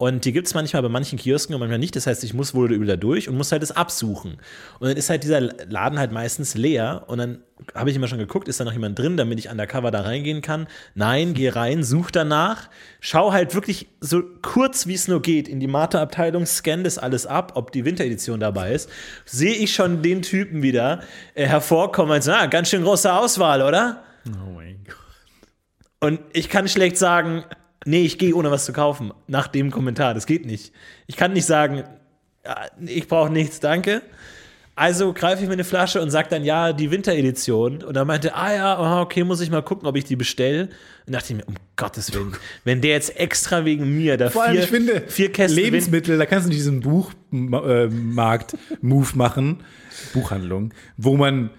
Und die gibt es manchmal bei manchen Kiosken und manchmal nicht. Das heißt, ich muss wohl da durch und muss halt das absuchen. Und dann ist halt dieser Laden halt meistens leer. Und dann habe ich immer schon geguckt, ist da noch jemand drin, damit ich undercover da reingehen kann. Nein, geh rein, such danach. Schau halt wirklich so kurz, wie es nur geht, in die Mate-Abteilung, scan das alles ab, ob die Winteredition dabei ist. Sehe ich schon den Typen wieder äh, hervorkommen und so, ah, ganz schön große Auswahl, oder? Oh mein Gott. Und ich kann schlecht sagen, nee, ich gehe ohne was zu kaufen, nach dem Kommentar. Das geht nicht. Ich kann nicht sagen, ich brauche nichts, danke. Also greife ich mir eine Flasche und sage dann, ja, die Winteredition. Und er meinte, ah ja, okay, muss ich mal gucken, ob ich die bestelle. Und dachte ich mir, um Gottes Willen, wenn der jetzt extra wegen mir da Vor allem, vier, ich finde, vier Kästen Win- Lebensmittel, da kannst du diesen Buchmarkt-Move machen, Buchhandlung, wo man,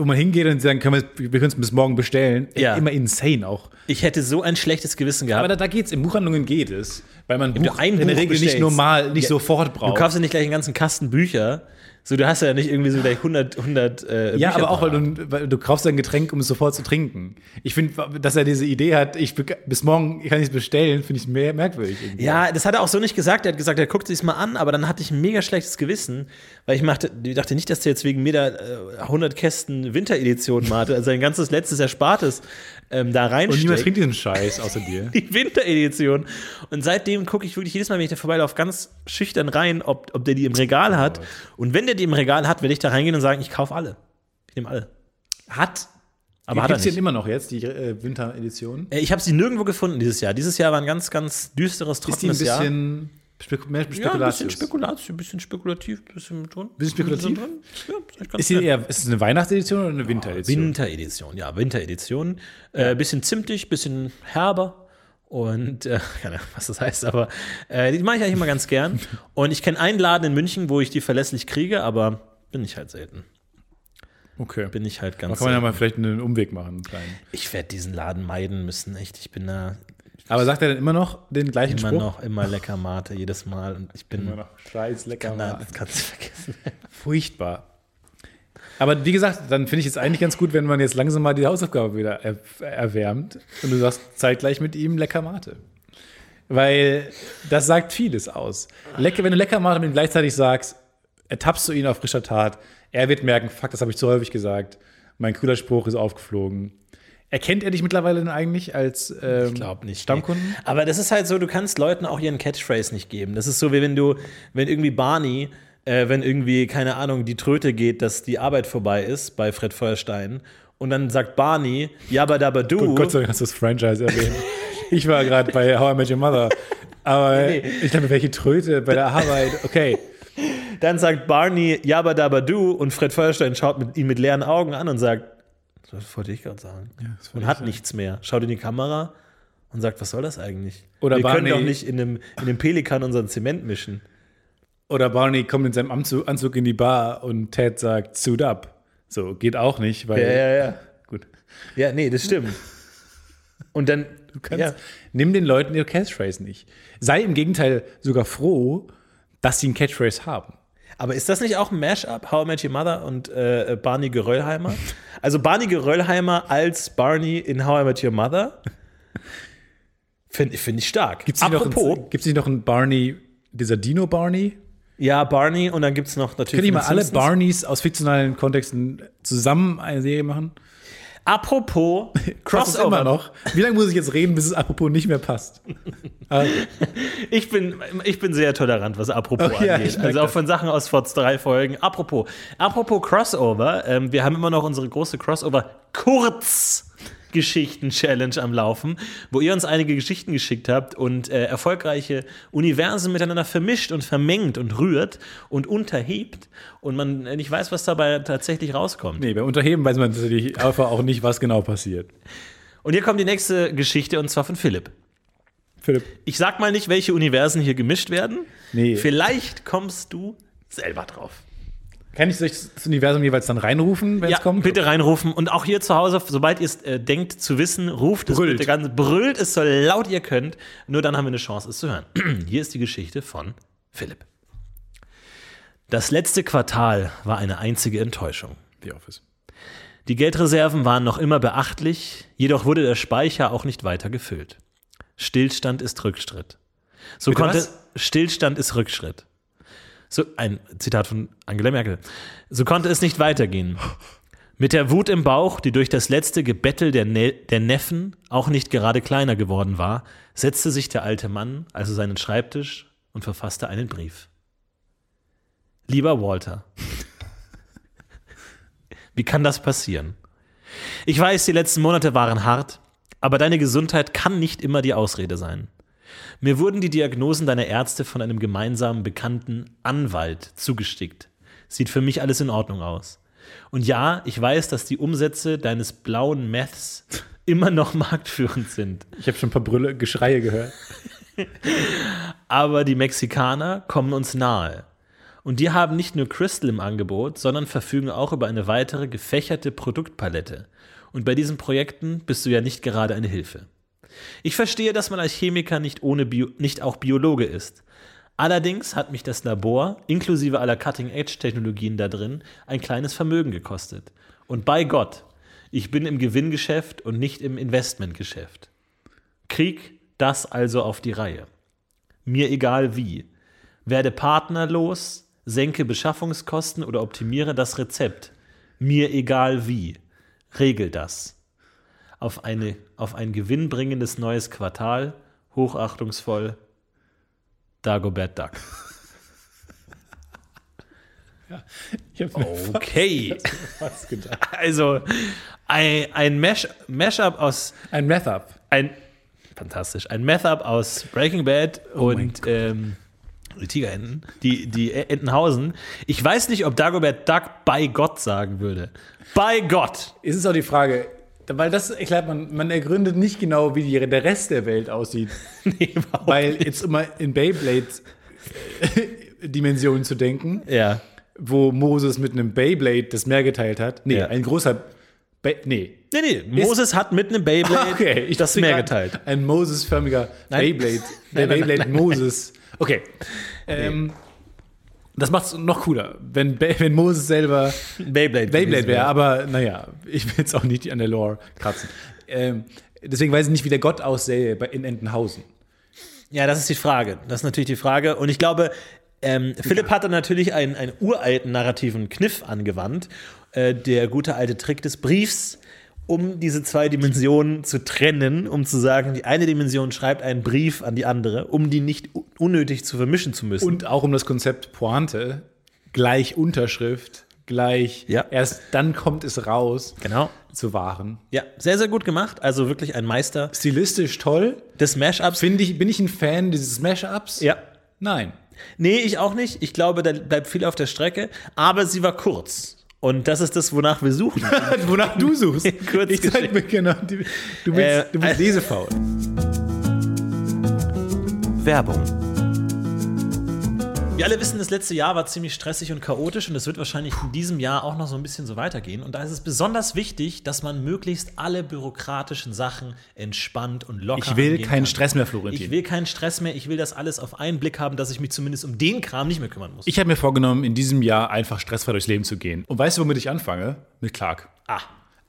wo man hingeht und sagen, können wir, wir können es bis morgen bestellen. Ja. Immer insane auch. Ich hätte so ein schlechtes Gewissen gehabt. Aber da, da geht's, in Buchhandlungen geht es, weil man du Buch in der Regel nicht bestellst. normal, nicht Ja, sofort Du braucht. kaufst ja nicht gleich einen ganzen Kasten Bücher. So, du hast ja nicht irgendwie so gleich 100, 100 äh, ja, aber auch, weil du, weil du kaufst ein Getränk, um es sofort zu trinken. Ich finde, dass er diese Idee hat, ich bis morgen kann ich es bestellen, finde ich mehr merkwürdig. Irgendwie. Ja, das hat er auch so nicht gesagt. Er hat gesagt, er guckt sich's mal an, aber dann hatte ich ein mega schlechtes Gewissen, weil ich machte, ich dachte nicht, dass der jetzt wegen mir da äh, 100 Kästen Winteredition mate, also sein ganzes letztes Erspartes ähm, da Und reinsteckt. niemand trinkt diesen Scheiß außer dir. die Winteredition. Und seitdem gucke ich wirklich jedes Mal, wenn ich da vorbeilaufe, ganz schüchtern rein, ob, ob der die im Regal hat. Und wenn der die im Regal hat, werde ich da reingehen und sagen, ich kaufe alle. Ich nehme alle. Hat. Aber hat er Gibt's denn nicht. immer noch jetzt, die äh, Winteredition? Äh, Ich habe sie nirgendwo gefunden dieses Jahr. Dieses Jahr war ein ganz, ganz düsteres, Ist die ein trockenes Jahr. bisschen Spek mehr Ja, ein bisschen Spekulatius? Spekulatius, ein bisschen spekulativ, ein bisschen mit drin. Bisschen spekulativ? Ja, ist nett. eher, ist es eine Weihnachtsedition oder eine Winteredition? Winteredition, ja, Winteredition. Äh, bisschen zimtig, bisschen herber. Und äh, keine Ahnung, was das heißt, aber äh, die mache ich eigentlich immer ganz gern. Und ich kenne einen Laden in München, wo ich die verlässlich kriege, aber bin ich halt selten. okay. Bin ich halt Da ganz kann man ja mal vielleicht einen Umweg machen. Einen kleinen. Ich werde diesen Laden meiden müssen, echt. Ich bin da Aber sagt er dann immer noch den gleichen immer Spruch? noch immer lecker Mate, jedes Mal. Und ich bin. Immer noch scheiß lecker. Mann. das kannst du vergessen. Furchtbar. Aber wie gesagt, dann finde ich es eigentlich ganz gut, wenn man jetzt langsam mal die Hausaufgabe wieder er erwärmt und du sagst zeitgleich mit ihm lecker Mate. Weil das sagt vieles aus. Lecker, wenn du lecker Mate mit ihm gleichzeitig sagst, ertappst du ihn auf frischer Tat. Er wird merken, fuck, das habe ich zu häufig gesagt. Mein cooler Spruch ist aufgeflogen. Erkennt er dich mittlerweile denn eigentlich als ähm, Ich glaube nicht. Stammkunden? Nee. Aber das ist halt so, du kannst Leuten auch ihren Catchphrase nicht geben. Das ist so, wie wenn du, wenn irgendwie Barney, äh, wenn irgendwie, keine Ahnung, die Tröte geht, dass die Arbeit vorbei ist bei Fred Feuerstein. Und dann sagt Barney, Jabba Dabba Du. Gott sei Dank hast du das Franchise erwähnt. ich war gerade bei How I Met Your Mother. Aber Nee. ich glaube, welche Tröte bei der Arbeit. Okay. Dann sagt Barney Jabba Dabba Du und Fred Feuerstein schaut mit, ihn mit leeren Augen an und sagt, das wollte ich gerade sagen. wollte und hat sagen. nichts mehr. Schaut in die Kamera und sagt, was soll das eigentlich? Oder Wir können Barney- doch nicht in dem, in dem Pelikan unseren Zement mischen. Oder Barney kommt in seinem Anzug, in die Bar und Ted sagt, suit up. So, geht auch nicht, weil. Ja, ja, ja. Gut. Ja, nee, das stimmt. Und dann, Du kannst, ja, Nimm den Leuten ihre Catchphrase nicht. Sei im Gegenteil sogar froh, dass sie ein Catchphrase haben. Aber ist das nicht auch ein Mashup, How I Met Your Mother und äh, Barney Geröllheimer? Also Barney Geröllheimer als Barney in How I Met Your Mother? Finde find ich stark. Gibt es nicht, nicht noch einen Barney, dieser Dino Barney? ja, Barney und dann gibt es noch natürlich. Können die mal alle. Barneys aus fiktionalen Kontexten zusammen eine Serie machen? Apropos Crossover. immer noch. Wie lange muss ich jetzt reden, bis es apropos nicht mehr passt? Also, Ich bin, ich bin sehr tolerant, was apropos Oh ja, angeht. Also auch das. von Sachen aus vor drei Folgen. Apropos, apropos Crossover, ähm, wir haben immer noch unsere große Crossover-Kurz-Geschichten-Challenge am Laufen, wo ihr uns einige Geschichten geschickt habt und äh, erfolgreiche Universen miteinander vermischt und vermengt und rührt und unterhebt und man nicht weiß, was dabei tatsächlich rauskommt. nee, bei Unterheben weiß man natürlich einfach auch nicht, was genau passiert. Und hier kommt die nächste Geschichte und zwar von Philipp. Philipp. Ich sag mal nicht, welche Universen hier gemischt werden. Nee. Vielleicht kommst du selber drauf. Kann ich das Universum jeweils dann reinrufen, wenn Ja, es kommt? bitte reinrufen. Und auch hier zu Hause, sobald ihr es äh, denkt zu wissen, ruft Brüllt. es bitte ganz, brüllt es so laut ihr könnt. Nur dann haben wir eine Chance, es zu hören. hier ist die Geschichte von Philipp. Das letzte Quartal war eine einzige Enttäuschung. The Office. Die Geldreserven waren noch immer beachtlich, jedoch wurde der Speicher auch nicht weiter gefüllt. Stillstand ist Rückschritt. So Bitte konnte was? Stillstand ist Rückschritt. So ein Zitat von Angela Merkel. So konnte es nicht weitergehen. Mit der Wut im Bauch, die durch das letzte Gebettel der, ne der Neffen auch nicht gerade kleiner geworden war, setzte sich der alte Mann also seinen Schreibtisch und verfasste einen Brief. Lieber Walter, wie kann das passieren? Ich weiß, die letzten Monate waren hart, aber deine Gesundheit kann nicht immer die Ausrede sein. Mir wurden die Diagnosen deiner Ärzte von einem gemeinsamen bekannten Anwalt zugestickt. Sieht für mich alles in Ordnung aus. Und ja, ich weiß, dass die Umsätze deines blauen Meths immer noch marktführend sind. Ich habe schon ein paar Brülle, Geschreie gehört. Aber die Mexikaner kommen uns nahe. Und die haben nicht nur Crystal im Angebot, sondern verfügen auch über eine weitere gefächerte Produktpalette. Und bei diesen Projekten bist du ja nicht gerade eine Hilfe. Ich verstehe, dass man als Chemiker nicht, ohne Bio, nicht auch Biologe ist. Allerdings hat mich das Labor, inklusive aller Cutting-Edge-Technologien da drin, ein kleines Vermögen gekostet. Und bei Gott, ich bin im Gewinngeschäft und nicht im Investmentgeschäft. Krieg das also auf die Reihe. Mir egal wie. Werde partnerlos, senke Beschaffungskosten oder optimiere das Rezept. Mir egal wie. Regel das. Auf, eine, auf ein gewinnbringendes neues Quartal, hochachtungsvoll, Dagobert Duck. Mir Okay. Also ein, ein Mash, Mashup aus Ein Meth-Up. ein fantastisch, ein Meth-Up aus Breaking Bad und ähm, die Tigerenten, die, die Entenhausen. Ich weiß nicht, ob Dagobert Duck bei Gott sagen würde. Bei Gott. Es ist auch die Frage, weil das erklärt man, man ergründet nicht genau, wie die, der Rest der Welt aussieht. Nee, Weil nicht. jetzt immer in Beyblade-Dimensionen zu denken, Ja. wo Moses mit einem Beyblade das Meer geteilt hat. Nee, Ja. ein großer. Be nee. Nee, nee, Moses hat mit einem Beyblade Okay, ich das Meer geteilt. Ein Moses-förmiger. Beyblade. Der Beyblade. Moses. Okay. Ähm, das macht es noch cooler, wenn, Be- wenn Moses selber Beyblade. Beyblade wäre, aber naja, ich will jetzt auch nicht an der Lore kratzen. Ähm, deswegen weiß ich nicht, wie der Gott aussähe in Entenhausen. Ja, das ist die Frage. Das ist natürlich die Frage. Und ich glaube, ähm, Philipp hatte natürlich einen, einen uralten narrativen Kniff angewandt. Äh, der gute alte Trick des Briefs, um diese zwei Dimensionen zu trennen, um zu sagen, die eine Dimension schreibt einen Brief an die andere, um die nicht unnötig zu vermischen zu müssen. Und auch um das Konzept Pointe, gleich Unterschrift, gleich, Ja. erst dann kommt es raus, genau. zu wahren. Ja, sehr, sehr gut gemacht. Also wirklich ein Meister Stilistisch toll. des Mashups. Finde ich, bin ich ein Fan dieses Mashups? Ja. Nein. Nee, ich auch nicht. Ich glaube, da bleibt viel auf der Strecke, aber sie war kurz. Und das ist das, wonach wir suchen. Wonach du suchst. Kurz ich zeig mir genau. Du bist, Äh, du bist äh, lesefaul. Werbung. Wir alle wissen, das letzte Jahr war ziemlich stressig und chaotisch und es wird wahrscheinlich in diesem Jahr auch noch so ein bisschen so weitergehen. Und da ist es besonders wichtig, dass man möglichst alle bürokratischen Sachen entspannt und locker Ich will keinen kann. Stress mehr, Florentin. Ich will keinen Stress mehr. Ich will das alles auf einen Blick haben, dass ich mich zumindest um den Kram nicht mehr kümmern muss. Ich habe mir vorgenommen, in diesem Jahr einfach stressfrei durchs Leben zu gehen. Und weißt du, womit ich anfange? Mit Clark. ah,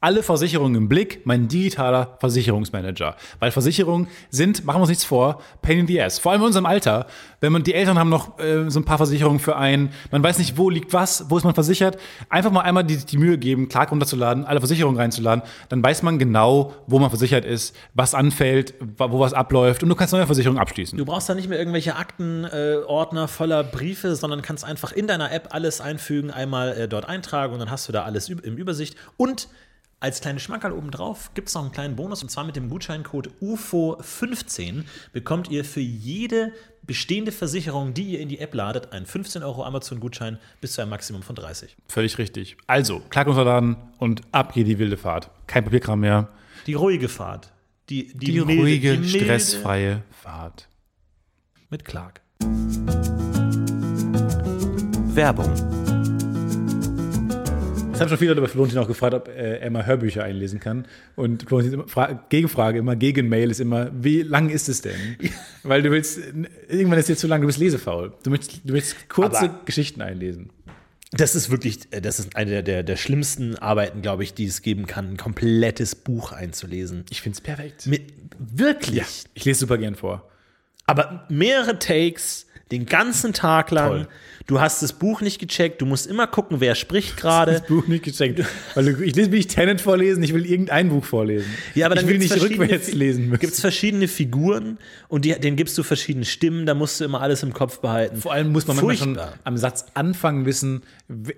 Alle Versicherungen im Blick, mein digitaler Versicherungsmanager. Weil Versicherungen sind, machen wir uns nichts vor, pain in the ass. Vor allem in unserem Alter. Wenn man, die Eltern haben noch äh, so ein paar Versicherungen für einen, man weiß nicht, wo liegt was, wo ist man versichert. Einfach mal einmal die, die Mühe geben, Clark runterzuladen, alle Versicherungen reinzuladen. Dann weiß man genau, wo man versichert ist, was anfällt, wo was abläuft und du kannst neue Versicherungen abschließen. Du brauchst da nicht mehr irgendwelche Aktenordner äh, voller Briefe, sondern kannst einfach in deiner App alles einfügen, einmal äh, dort eintragen und dann hast du da alles im Übersicht. Und als kleine Schmankerl obendrauf gibt es noch einen kleinen Bonus und zwar mit dem Gutscheincode UFO15 bekommt ihr für jede bestehende Versicherung, die ihr in die App ladet, einen 15 Euro Amazon-Gutschein bis zu einem Maximum von 30. Völlig richtig. Also, Clark runterladen und ab geht die wilde Fahrt. Kein Papierkram mehr. Die ruhige Fahrt. Die, die, Die, milde- ruhige, die milde stressfreie Fahrt. Mit Clark. Werbung. Haben schon viele Leute bei Florentin auch gefragt, ob äh, er mal Hörbücher einlesen kann. Und Florentins Gegenfrage immer, Gegenmail ist immer, wie lang ist es denn? Weil du willst, irgendwann ist es jetzt zu lang, du bist lesefaul. Du möchtest, du möchtest kurze Aber- Geschichten einlesen. Das ist wirklich, äh, das ist eine der, der, der schlimmsten Arbeiten, glaube ich, die es geben kann, ein komplettes Buch einzulesen. Ich finde es perfekt. Mit, wirklich. Ich lese super gern vor. Aber mehrere Takes, den ganzen Tag lang. Toll. Du hast das Buch nicht gecheckt, du musst immer gucken, wer spricht gerade. Das Buch nicht gecheckt. Weil du, ich will nicht Tenet vorlesen, ich will irgendein Buch vorlesen. Ja, aber dann ich will nicht rückwärts lesen müssen. Gibt es verschiedene Figuren und die, denen gibst du verschiedene Stimmen, da musst du immer alles im Kopf behalten. Vor allem muss man manchmal schon am Satz anfangen wissen.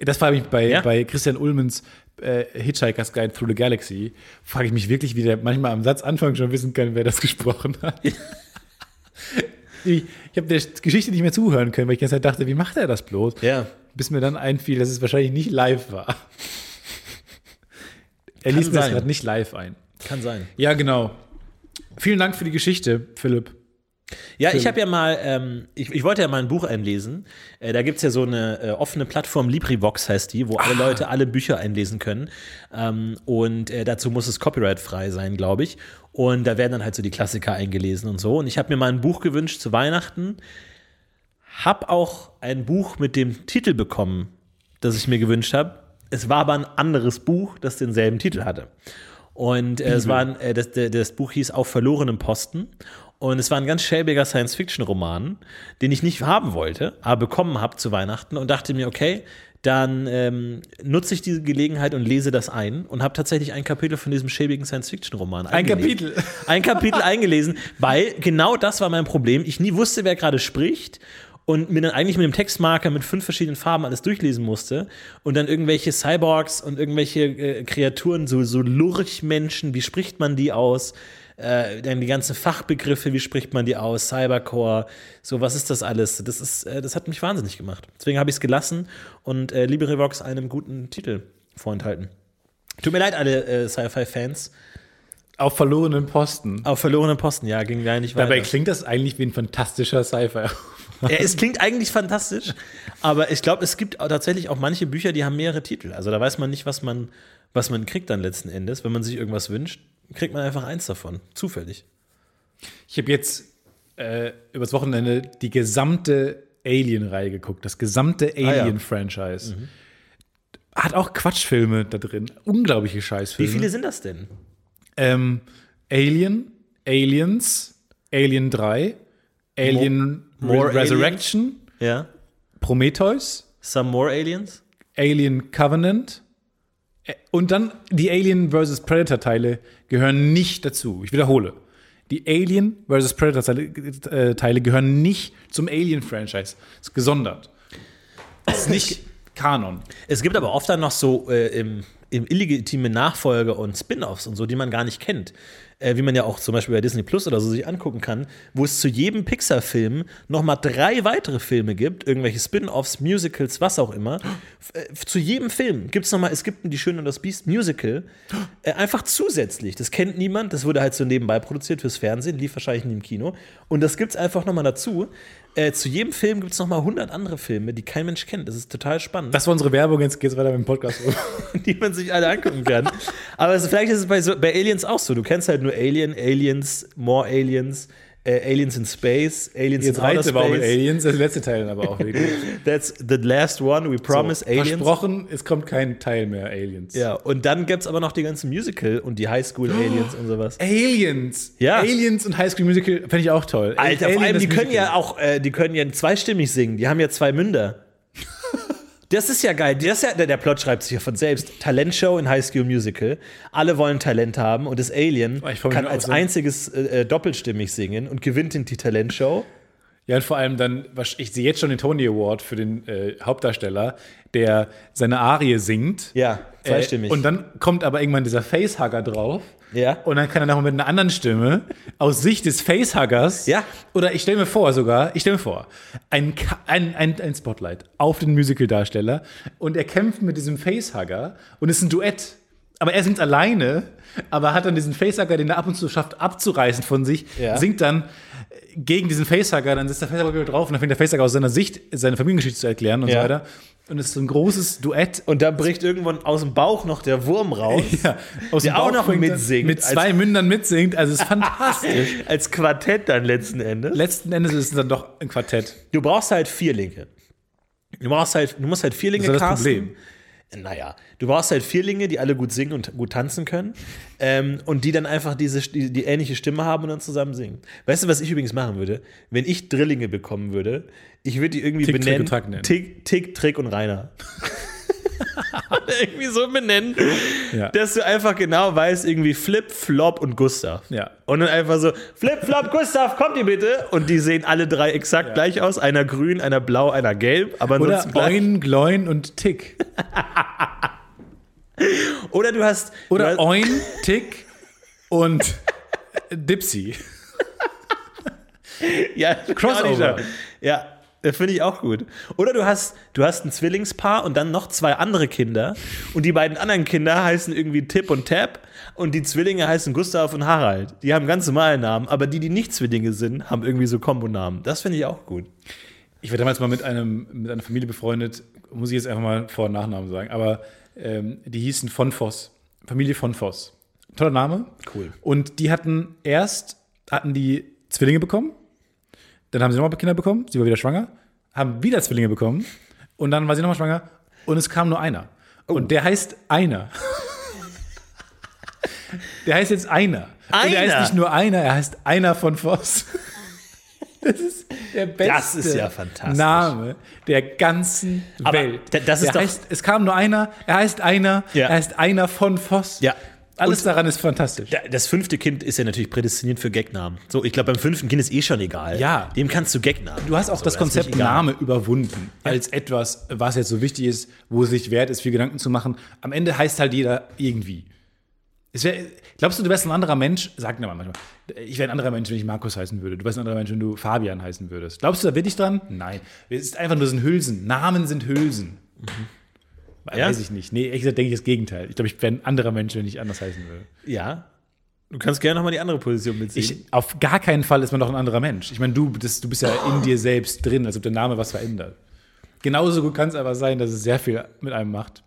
Das frage ich bei, Ja. bei Christian Ulmens äh, Hitchhiker's Guide Through the Galaxy. Frage ich mich wirklich, wie der manchmal am Satz Anfang schon wissen kann, wer das gesprochen hat. ich habe der Geschichte nicht mehr zuhören können, weil ich die ganze Zeit dachte, wie macht er das bloß? Ja. Bis mir dann einfiel, dass es wahrscheinlich nicht live war. Er Kann liest mir das sein. gerade nicht live ein. Kann sein. Ja, genau. Vielen Dank für die Geschichte, Philipp. Ja, ich habe ja mal, ähm, ich, ich wollte ja mal ein Buch einlesen. Äh, da gibt es ja so eine äh, offene Plattform, LibriVox heißt die, wo alle Leute alle Bücher einlesen können. Ähm, und äh, dazu muss es copyright-frei sein, glaube ich. Und da werden dann halt so die Klassiker eingelesen und so. Und ich habe mir mal ein Buch gewünscht zu Weihnachten. Hab auch ein Buch mit dem Titel bekommen, das ich mir gewünscht habe. Es war aber ein anderes Buch, das denselben Titel hatte. Und äh, es war ein, äh, das, das Buch hieß Auf verlorenem Posten. Und es war ein ganz schäbiger Science-Fiction-Roman, den ich nicht haben wollte, aber bekommen habe zu Weihnachten und dachte mir, okay, dann ähm, nutze ich diese Gelegenheit und lese das ein und habe tatsächlich ein Kapitel von diesem schäbigen Science-Fiction-Roman Ein. Kapitel. Ein Kapitel eingelesen, weil genau das war mein Problem. Ich nie wusste, wer gerade spricht und mir dann eigentlich mit dem Textmarker mit fünf verschiedenen Farben alles durchlesen musste und dann irgendwelche Cyborgs und irgendwelche äh, Kreaturen, so, so Lurchmenschen, wie spricht man die aus? Äh, dann die ganzen Fachbegriffe, wie spricht man die aus? Cybercore, so was ist das alles? Das, ist, äh, das hat mich wahnsinnig gemacht. Deswegen habe ich es gelassen und äh, LibreVox einem guten Titel vorenthalten. Tut mir leid, alle äh, Sci-Fi-Fans. Auf verlorenen Posten. Auf verlorenen Posten, ja, ging leider nicht weiter. Dabei klingt das eigentlich wie ein fantastischer Sci-Fi. Ja, es klingt eigentlich fantastisch, aber ich glaube, es gibt tatsächlich auch manche Bücher, die haben mehrere Titel. Also da weiß man nicht, was man, was man kriegt dann letzten Endes. Wenn man sich irgendwas wünscht, kriegt man einfach eins davon. Zufällig. Ich habe jetzt äh, übers Wochenende die gesamte Alien-Reihe geguckt, das gesamte Ah, ja. Alien-Franchise. Hat auch Quatschfilme da drin, unglaubliche Wie Scheißfilme. viele sind das denn? Ähm, Alien, Aliens, Alien 3, Alien More Re Resurrection, Ja. Prometheus, Some more aliens? Alien Covenant und dann die Alien vs. Predator Teile gehören nicht dazu. Ich wiederhole. Die Alien vs. Predator Teile, äh, Teile gehören nicht zum Alien Franchise. Das ist gesondert. Das ist nicht Kanon. Es gibt aber oft dann noch so äh, im illegitime Nachfolge und Spin-offs und so, die man gar nicht kennt. äh, wie man ja auch zum Beispiel bei Disney Plus oder so sich angucken kann, wo es zu jedem Pixar-Film nochmal drei weitere Filme gibt, irgendwelche Spin-offs, Musicals, was auch immer. Äh, zu jedem Film gibt es nochmal, es gibt Die Schöne und das Biest Musical, äh, einfach zusätzlich. Das kennt niemand, das wurde halt so nebenbei produziert fürs Fernsehen, lief wahrscheinlich nie im Kino. Und das gibt es einfach nochmal dazu. Äh, zu jedem Film gibt es nochmal 100 andere Filme, die kein Mensch kennt. Das ist total spannend. Das war unsere Werbung, jetzt geht's weiter mit dem Podcast. die man sich alle angucken kann. Aber es, vielleicht ist es bei, so, bei Aliens auch so. Du kennst halt nur Alien, Aliens, More Aliens, äh, Aliens in Space, Aliens Jetzt in Outer auch mit Space. Aliens, das letzte Teil aber auch wirklich. That's the last one, we promise, So, Aliens. Versprochen, es kommt kein Teil mehr Aliens. Ja, und dann gibt es aber noch die ganzen Musical und die Highschool-Aliens und sowas. Aliens. Ja. Aliens und High School Musical fände ich auch toll. Alter, Alien vor allem, die können Musical. ja auch, äh, die können ja zweistimmig singen. Die haben ja zwei Münder. Das ist ja geil. Das ja, der, Plot schreibt sich ja von selbst. Talentshow in High School Musical. Alle wollen Talent haben und das Alien Oh, kann als so- einziges äh, äh, doppelstimmig singen und gewinnt in die Talentshow. Ja, und vor allem dann, was- ich sehe jetzt schon den Tony Award für den äh, Hauptdarsteller, der seine Arie singt. Ja, zweistimmig. Äh, und dann kommt aber irgendwann dieser Facehugger drauf. Ja. Und dann kann er nochmal mit einer anderen Stimme aus Sicht des Facehuggers. Ja. Oder ich stelle mir vor sogar, ich stelle mir vor, ein, ein, ein, ein Spotlight auf den Musicaldarsteller und er kämpft mit diesem Facehugger und es ist ein Duett. Aber er singt alleine, aber hat dann diesen Facehugger, den er ab und zu schafft, abzureißen von sich, Ja. singt dann äh, gegen diesen Facehugger, dann sitzt der Facehugger drauf und dann fängt der Facehugger aus seiner Sicht seine Familiengeschichte zu erklären und Ja. so weiter. Und es ist so ein großes Duett. Und da bricht irgendwann aus dem Bauch noch der Wurm raus. Ja, aus Der dem Bauch auch noch mitsingt, Mit zwei Mündern mitsingt. Also es ist fantastisch. Als Quartett dann letzten Endes. Letzten Endes ist es dann doch ein Quartett. Du brauchst halt Vierlinge. Du brauchst halt, du musst halt Vierlinge Das ist das casten. Problem. Naja, du brauchst halt Vierlinge, die alle gut singen und gut tanzen können. Ähm, und die dann einfach diese, die, die ähnliche Stimme haben und dann zusammen singen. Weißt du, was ich übrigens machen würde? Wenn ich Drillinge bekommen würde, ich würde die irgendwie Tick, Trick benennen. nennen. Tick, Tick, Trick und Rainer. Irgendwie so benennen, Ja. dass du einfach genau weißt, irgendwie Flip, Flop und Gustav. Ja. Und dann einfach so, Flip, Flop, Gustav, kommt ihr bitte? Und die sehen alle drei exakt gleich aus. Einer grün, einer blau, einer gelb. Aber Oder. Oin, Gloin und Tick. Oder du hast. du Oder hast, Oin, Tick und Dipsy. Ja, Crossover. Ja, finde ich auch gut. Oder du hast, du hast ein Zwillingspaar und dann noch zwei andere Kinder. Und die beiden anderen Kinder heißen irgendwie Tip und Tap. Und die Zwillinge heißen Gustav und Harald. Die haben ganz normale Namen. Aber die, die nicht Zwillinge sind, haben irgendwie so Kombonamen. Das finde ich auch gut. Ich war damals mal mit, einem, mit einer Familie befreundet, muss ich jetzt einfach mal Vor- und Nachnamen sagen, aber ähm, die hießen von Voss. Familie von Voss. Toller Name. Cool. Und die hatten erst, hatten die Zwillinge bekommen, dann haben sie nochmal Kinder bekommen, sie war wieder schwanger, haben wieder Zwillinge bekommen und dann war sie nochmal schwanger und es kam nur einer. Oh. Und der heißt Einer. der heißt jetzt Einer. Und der Einer? heißt nicht nur Einer, er heißt Einer von Voss. Das ist der beste ist ja. Name der ganzen Aber Welt. da- das ist der doch- heißt, es kam nur einer, er heißt Einer, Ja. er heißt Einer von Voss. Ja. Alles Und- daran ist fantastisch. Da- Das fünfte Kind ist ja natürlich prädestiniert für Gagnamen. So, ich glaube, beim fünften Kind ist eh schon egal. Ja. Dem kannst du Gagnamen. Du hast auch So, das ist Konzept. Name überwunden als etwas, was jetzt so wichtig ist, wo es sich wert ist, viel Gedanken zu machen. Am Ende heißt halt jeder irgendwie. Es wär, glaubst du, du wärst ein anderer Mensch? Sag mir mal manchmal. Ich wäre ein anderer Mensch, wenn ich Markus heißen würde. Du wärst ein anderer Mensch, wenn du Fabian heißen würdest. Glaubst du da wirklich dran? Nein. Es ist einfach nur so ein Hülsen. Namen sind Hülsen. Ja? Weiß ich nicht. Nee, ehrlich gesagt denke ich das Gegenteil. Ich glaube, ich wäre ein anderer Mensch, wenn ich anders heißen würde. Ja. Du kannst gerne nochmal die andere Position beziehen. Ich, auf gar keinen Fall ist man doch ein anderer Mensch. Ich meine, du, das, du bist ja in dir selbst drin, als ob der Name was verändert. Genauso gut kann es aber sein, dass es sehr viel mit einem macht.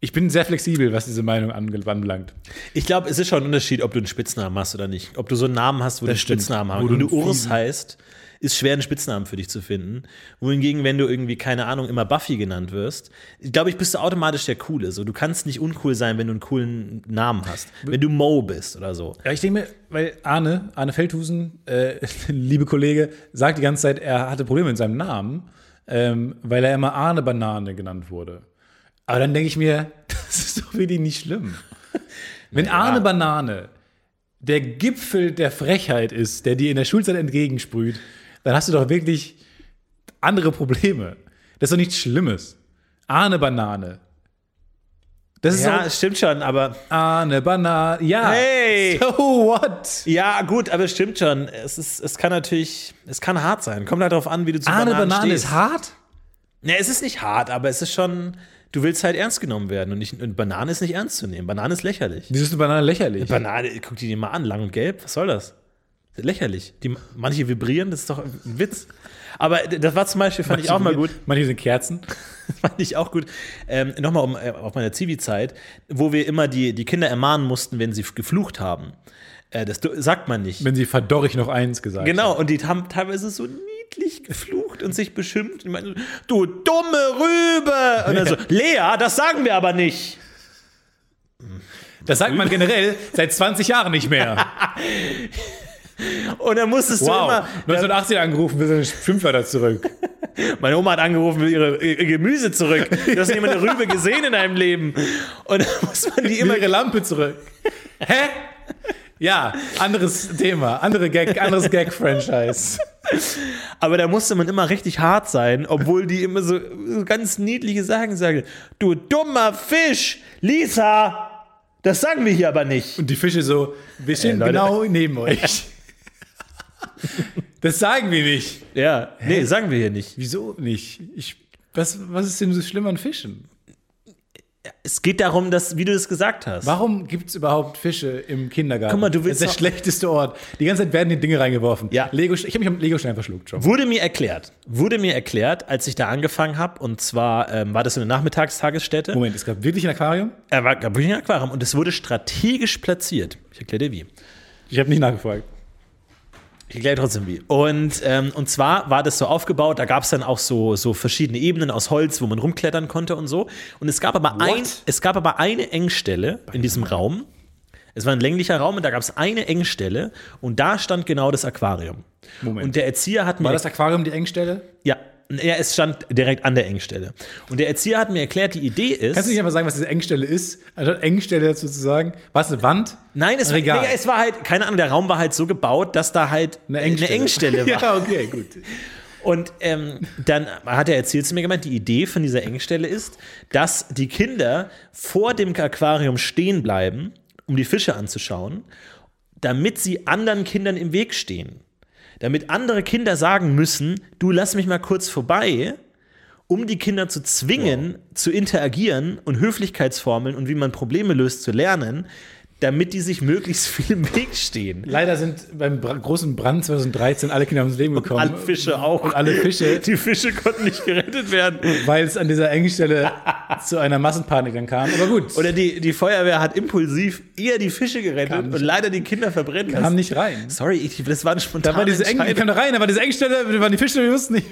Ich bin sehr flexibel, was diese Meinung anbelangt. Ich glaube, es ist schon ein Unterschied, ob du einen Spitznamen hast oder nicht. Ob du so einen Namen hast, wo du einen stimmt. Spitznamen hast. Wo du Urs heißt, ist schwer, einen Spitznamen für dich zu finden. Wohingegen, wenn du irgendwie, keine Ahnung, immer Buffy genannt wirst, glaube ich, bist du automatisch der Coole. So, du kannst nicht uncool sein, wenn du einen coolen Namen hast. Wenn du Mo bist oder so. Ja, ich denke mir, weil Arne, Arne Feldhusen, äh, liebe Kollege, sagt die ganze Zeit, er hatte Probleme mit seinem Namen, ähm, weil er immer Arne Banane genannt wurde. Aber dann denke ich mir, das ist doch wirklich nicht schlimm. Wenn Arne Banane der Gipfel der Frechheit ist, der dir in der Schulzeit entgegensprüht, dann hast du doch wirklich andere Probleme. Das ist doch nichts Schlimmes. Arne Banane. Das ist Ja, so, stimmt schon, aber ah, eine Banane. Ja. Hey! So what? ja, gut, aber es stimmt schon. Es, ist, es kann natürlich, es kann hart sein. Kommt halt darauf an, wie du zu Ah, eine Bananen Banane stehst. ist hart? Ja, es ist nicht hart, aber es ist schon, du willst halt ernst genommen werden und, nicht, und Banane ist nicht ernst zu nehmen. Banane ist lächerlich. Wieso ist eine Banane lächerlich? Banane, guck die dir mal an, lang und gelb, was soll das? Lächerlich. Die, manche vibrieren, das ist doch ein Witz. Aber das war zum Beispiel, fand ich auch mal gut. Manche sind Kerzen. fand ich auch gut. Ähm, Nochmal um, äh, auf meiner Zivi-Zeit, wo wir immer die, die Kinder ermahnen mussten, wenn sie geflucht haben. Äh, das sagt man nicht. Wenn sie verdorrig noch eins gesagt Genau, und die haben teilweise so niedlich geflucht und sich beschimpft. Und meinten, du dumme Rübe! Und dann so, Lea, das sagen wir aber nicht. Das sagt man generell seit 20 Jahren nicht mehr. Und dann musstest Wow. du immer. 1980 angerufen, wir sind Schimpfwörter zurück. Meine Oma hat angerufen, will ihre, ihr Gemüse zurück. Du hast nicht immer eine Rübe gesehen in deinem Leben. Und dann muss man die Immer ihre Lampe zurück. Hä? Ja, anderes Thema, andere Gag, anderes Gag-Franchise. Aber da musste man immer richtig hart sein, obwohl die immer so, so ganz niedliche Sachen sagen. Du dummer Fisch, Lisa! Das sagen wir hier aber nicht. Und die Fische so, wir stehen Leute. genau neben euch. Das sagen wir nicht. Ja, nee, sagen wir hier nicht. Wieso nicht? Ich, was, was ist denn so schlimm an Fischen? Es geht darum, dass, wie du es gesagt hast. Warum gibt es überhaupt Fische im Kindergarten? Guck mal, du willst das ist der schlechteste Ort. Die ganze Zeit werden die Dinge reingeworfen. Ja. Lego, ich habe mich am Legostein verschluckt schon. Wurde mir erklärt, wurde mir erklärt, als ich da angefangen habe, und zwar ähm, war das so eine Nachmittagstagesstätte. Moment, es gab wirklich ein Aquarium? Er war gab wirklich ein Aquarium und es wurde strategisch platziert. Ich erkläre dir wie. Ich habe nicht nachgefragt. Ich erkläre trotzdem wie. Und, ähm, und zwar war das so aufgebaut, da gab es dann auch so, so verschiedene Ebenen aus Holz, wo man rumklettern konnte und so. Und es gab aber, ein, es gab aber eine Engstelle in diesem Raum. Es war ein länglicher Raum und da gab es eine Engstelle und da stand genau das Aquarium. Moment. Und der Erzieher hat mir War das Aquarium die Engstelle? Ja, ja, es stand direkt an der Engstelle. Und der Erzieher hat mir erklärt, die Idee ist. Kannst du nicht einfach sagen, was diese Engstelle ist? Anstatt Engstelle dazu zu sagen, war es eine Wand? nein, es, war, Regal. nee, es war halt, keine Ahnung, der Raum war halt so gebaut, dass da halt eine Engstelle, war. ja, okay, gut. Und ähm, dann hat er erzählt zu mir gemeint, die Idee von dieser Engstelle ist, dass die Kinder vor dem Aquarium stehen bleiben, um die Fische anzuschauen, damit sie anderen Kindern im Weg stehen. Damit andere Kinder sagen müssen, du lass mich mal kurz vorbei, um die Kinder zu zwingen, zu interagieren und Höflichkeitsformeln und wie man Probleme löst zu lernen, damit die sich möglichst viel im Weg stehen. Leider sind beim bra großen Brand 2013 alle Kinder ums Leben gekommen. Alle Fische auch. Und alle Fische, Die Fische konnten nicht gerettet werden. weil es an dieser Engstelle zu einer Massenpanik dann kam. Aber gut, Oder die, die Feuerwehr hat impulsiv eher die Fische gerettet Kam und leider die Kinder verbrennen kam lassen. nicht rein. Sorry, ich, das war eine Da spontane war diese Eng, die kam da rein, da war diese Engstelle, da waren die Fische, wir wussten nicht.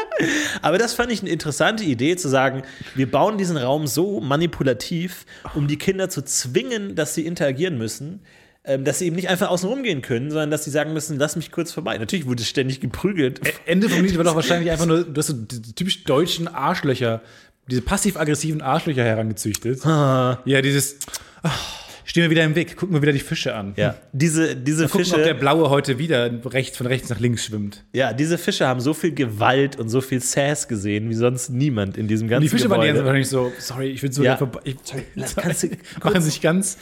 Aber das fand ich eine interessante Idee, zu sagen, wir bauen diesen Raum so manipulativ, um die Kinder zu zwingen, dass sie interagieren müssen, ähm, dass sie eben nicht einfach außen rumgehen können, sondern dass sie sagen müssen, lass mich kurz vorbei. Natürlich wurde ständig geprügelt. Ende vom Lied war doch wahrscheinlich einfach nur, du hast so die typisch deutschen Arschlöcher, diese passiv-aggressiven Arschlöcher herangezüchtet. Ja, dieses, ach, stehen wir wieder im Weg, gucken wir wieder die Fische an. Ja, diese, diese Gucken, ob der Fische, Blaue heute wieder rechts, von rechts nach links schwimmt. ja, diese Fische haben so viel Gewalt und so viel Sass gesehen, wie sonst niemand in diesem ganzen Und die Fische waren die wahrscheinlich so, sorry, ich will so Ja. vorbei. Ich, sorry, kannst du machen sich ganz,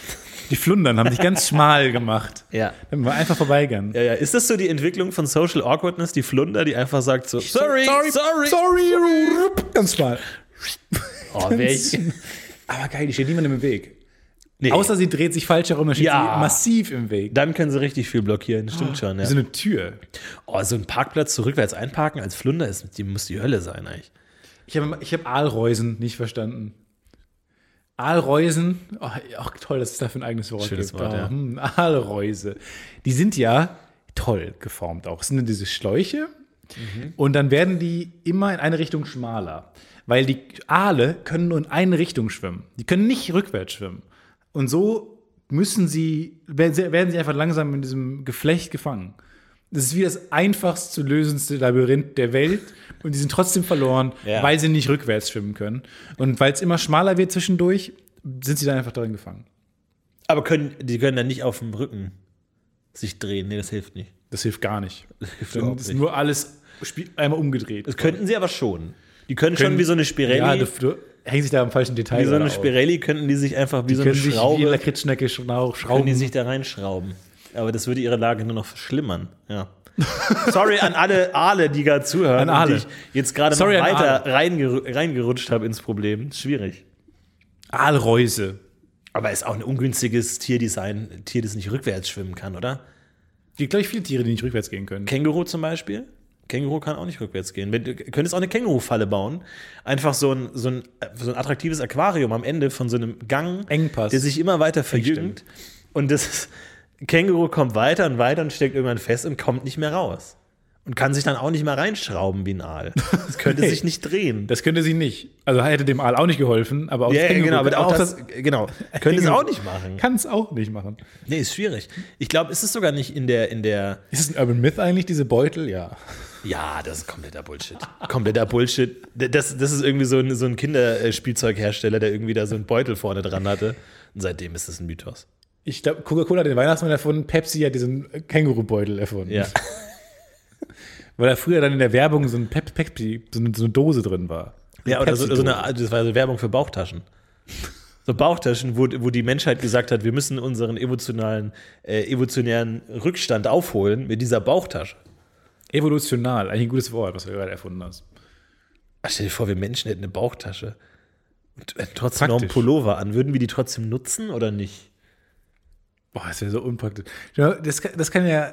die Flundern haben sich ganz schmal gemacht. Ja. Dann wir einfach vorbeigegangen. Ja, ja. Ist das so die Entwicklung von Social Awkwardness, die Flunder, die einfach sagt so, sorry, sorry, sorry. sorry, ganz schmal. Oh, wär ich, Aber geil, die steht niemandem im Weg. Nee. Außer sie dreht sich falsch herum, dann steht Ja. sie massiv im Weg. dann können sie richtig viel blockieren, stimmt schon. Ja. So eine Tür. Oh, so ein Parkplatz so rückwärts einparken als Flunder ist, die muss die Hölle sein eigentlich. Ich habe ich hab Aalreusen nicht verstanden. Aalreusen, oh, auch toll, dass es dafür ein eigenes Wort Schönes gibt. Wort, oh, ja. hm, Aalreuse. Die sind ja toll geformt auch. Es sind diese Schläuche Mhm. und dann werden die immer in eine Richtung schmaler. Weil die Aale können nur in eine Richtung schwimmen. Die können nicht rückwärts schwimmen. Und so müssen sie, werden sie, einfach langsam in diesem Geflecht gefangen. Das ist wie das einfachst zu lösendste Labyrinth der Welt und die sind trotzdem verloren, Ja. weil sie nicht rückwärts schwimmen können. Und weil es immer schmaler wird zwischendurch, sind sie dann einfach darin gefangen. Aber können, die können dann nicht auf dem Rücken sich drehen. Nee, das hilft nicht. Das hilft gar nicht. hilft Dann ist nicht. nur alles einmal umgedreht. Das könnten sie aber schon. Die können, schon Können- wie so eine Spirelli. Ja, hängen sich da am falschen Detail. Wie so eine gerade auf. Spirelli könnten die sich einfach wie so eine Können sich wie Schraube, eine Lakritzschnecke schnau- können schrauben. die sich da reinschrauben. Aber das würde ihre Lage nur noch verschlimmern. Ja. Sorry an alle Aale, die gerade zuhören. An die ich jetzt gerade noch weiter reingeru reingerutscht habe ins Problem. Schwierig. Aalreuse. Aber ist auch ein ungünstiges Tierdesign, ein Tier, das nicht rückwärts schwimmen kann, oder? Gibt, glaube ich, viele Tiere, die nicht rückwärts gehen können. Känguru zum Beispiel. Känguru kann auch nicht rückwärts gehen. Du könntest auch eine Kängurufalle bauen. Einfach so ein, so, ein, so ein attraktives Aquarium am Ende von so einem Gang, Engpass. der sich immer weiter verjüngt. Und das Känguru kommt weiter und weiter und steckt irgendwann fest und kommt nicht mehr raus. Und kann sich dann auch nicht mehr reinschrauben wie ein Aal. Es könnte Nee. sich nicht drehen. Das könnte sie nicht. Also hätte dem Aal auch nicht geholfen, aber auch ja, Känguru- genau, aber auch auch das, genau. Könnte es auch nicht machen. Kann es auch nicht machen. Nee, ist schwierig. Ich glaube, ist es sogar nicht in der, in der, Ist es ein Urban Myth eigentlich, diese Beutel? Ja. Ja, das ist kompletter Bullshit. kompletter Bullshit. Das, das ist irgendwie so ein, so ein Kinderspielzeughersteller, der irgendwie da so einen Beutel vorne dran hatte. Und seitdem ist das ein Mythos. Ich glaube, Coca-Cola hat den Weihnachtsmann erfunden, Pepsi hat diesen Kängurubeutel erfunden. Ja. Weil da früher dann in der Werbung so ein Pep Pepsi, so eine, so eine Dose drin war. Ja, oder so, so eine, das war so Werbung für Bauchtaschen. So Bauchtaschen, wo, wo die Menschheit gesagt hat, wir müssen unseren emotionalen, äh, evolutionären Rückstand aufholen mit dieser Bauchtasche. Evolutional, eigentlich ein gutes Wort, was du gerade erfunden hast. Ach, stell dir vor, wir Menschen hätten eine Bauchtasche. Und hätten trotzdem noch einen Praktisch. Pullover an. Würden wir die trotzdem nutzen oder nicht? Boah, das wäre so unpraktisch. Das kann, das kann ja,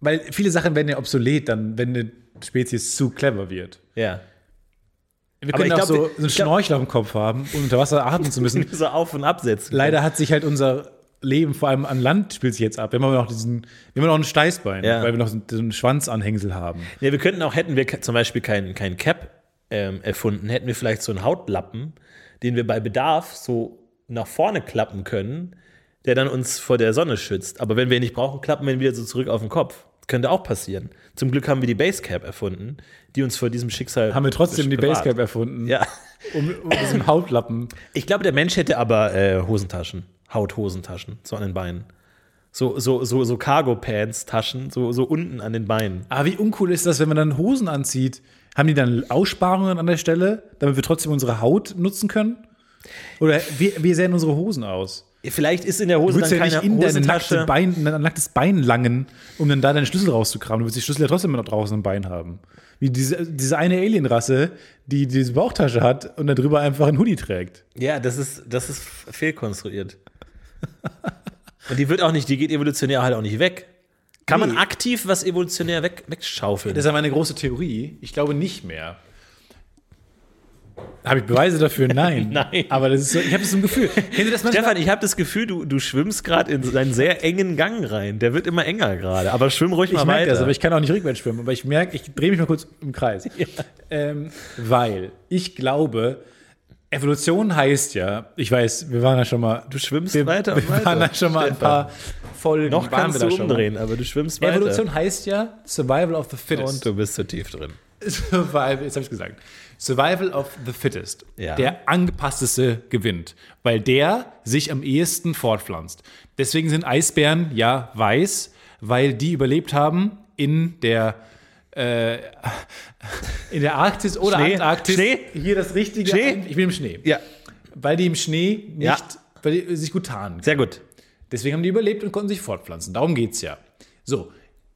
weil viele Sachen werden ja obsolet, dann, wenn eine Spezies zu clever wird. Ja. Wir können auch glaub, so, so einen glaub- Schnorchel auf dem Kopf haben, um unter Wasser atmen zu müssen. so auf- und absetzen. Leider hat sich halt unser Leben, vor allem an Land, spielt sich jetzt ab. Wir haben aber noch diesen, wir haben noch ein Steißbein, Ja. weil wir noch so einen Schwanzanhängsel haben. Ja, wir könnten auch, hätten wir zum Beispiel keinen kein Cap ähm, erfunden, hätten wir vielleicht so einen Hautlappen, den wir bei Bedarf so nach vorne klappen können, der dann uns vor der Sonne schützt. Aber wenn wir ihn nicht brauchen, klappen wir ihn wieder so zurück auf den Kopf. Könnte auch passieren. Zum Glück haben wir die Basecap erfunden, die uns vor diesem Schicksal Haben wir trotzdem die. Basecap erfunden, Ja. um, um diesem Hautlappen. Ich glaube, der Mensch hätte aber äh, Hosentaschen, Hauthosentaschen, so an den Beinen. So, so, so, so Cargo-Pants-Taschen, so, so unten an den Beinen. Aber wie uncool ist das, wenn man dann Hosen anzieht? Haben die dann Aussparungen an der Stelle, damit wir trotzdem unsere Haut nutzen können? Oder wie, wie sehen unsere Hosen aus? Vielleicht ist in der Du Hose würdest dann ja keine nicht in deine nackte Bein, in dein nacktes Bein langen, um dann da deinen Schlüssel rauszukramen. Du würdest die Schlüssel ja trotzdem noch draußen im Bein haben. Wie diese, diese eine Alienrasse, die diese Bauchtasche hat und darüber einfach einen Hoodie trägt. Ja, das ist, das ist fehlkonstruiert. Und die wird auch nicht, die geht evolutionär halt auch nicht weg. Kann man Nee. aktiv was evolutionär weg, wegschaufeln? Das ist ja meine große Theorie. Ich glaube nicht mehr. Habe ich Beweise dafür? Nein. Nein. Aber das ist so, ich habe das so ein Gefühl. Stefan, ich habe das Gefühl, du, du schwimmst gerade in einen sehr engen Gang rein. Der wird immer enger gerade. Aber schwimm ruhig Ich mal weiter. das, aber ich kann auch nicht rückwärts schwimmen. Aber ich merke, ich drehe mich mal kurz im Kreis. Ähm, weil ich glaube, Evolution heißt ja, ich weiß, wir waren ja schon mal. du schwimmst wir, weiter und Wir waren weiter. ja schon mal ein paar Folgen. Noch waren kannst du da umdrehen, aber du schwimmst weiter. Evolution heißt ja Survival of the Fittest. Und du bist zu tief drin. Survival, jetzt habe ich gesagt. Survival of the Fittest. Ja. Der angepassteste gewinnt, weil der sich am ehesten fortpflanzt. Deswegen sind Eisbären ja weiß, weil die überlebt haben in der äh, in der Arktis oder Schnee. Antarktis. Schnee. Hier das richtige. Schnee. Ich bin im Schnee. Ja, Weil die im Schnee nicht, Ja. weil die sich gut tarnen. sehr gut. Deswegen haben die überlebt und konnten sich fortpflanzen. Darum geht's ja. So,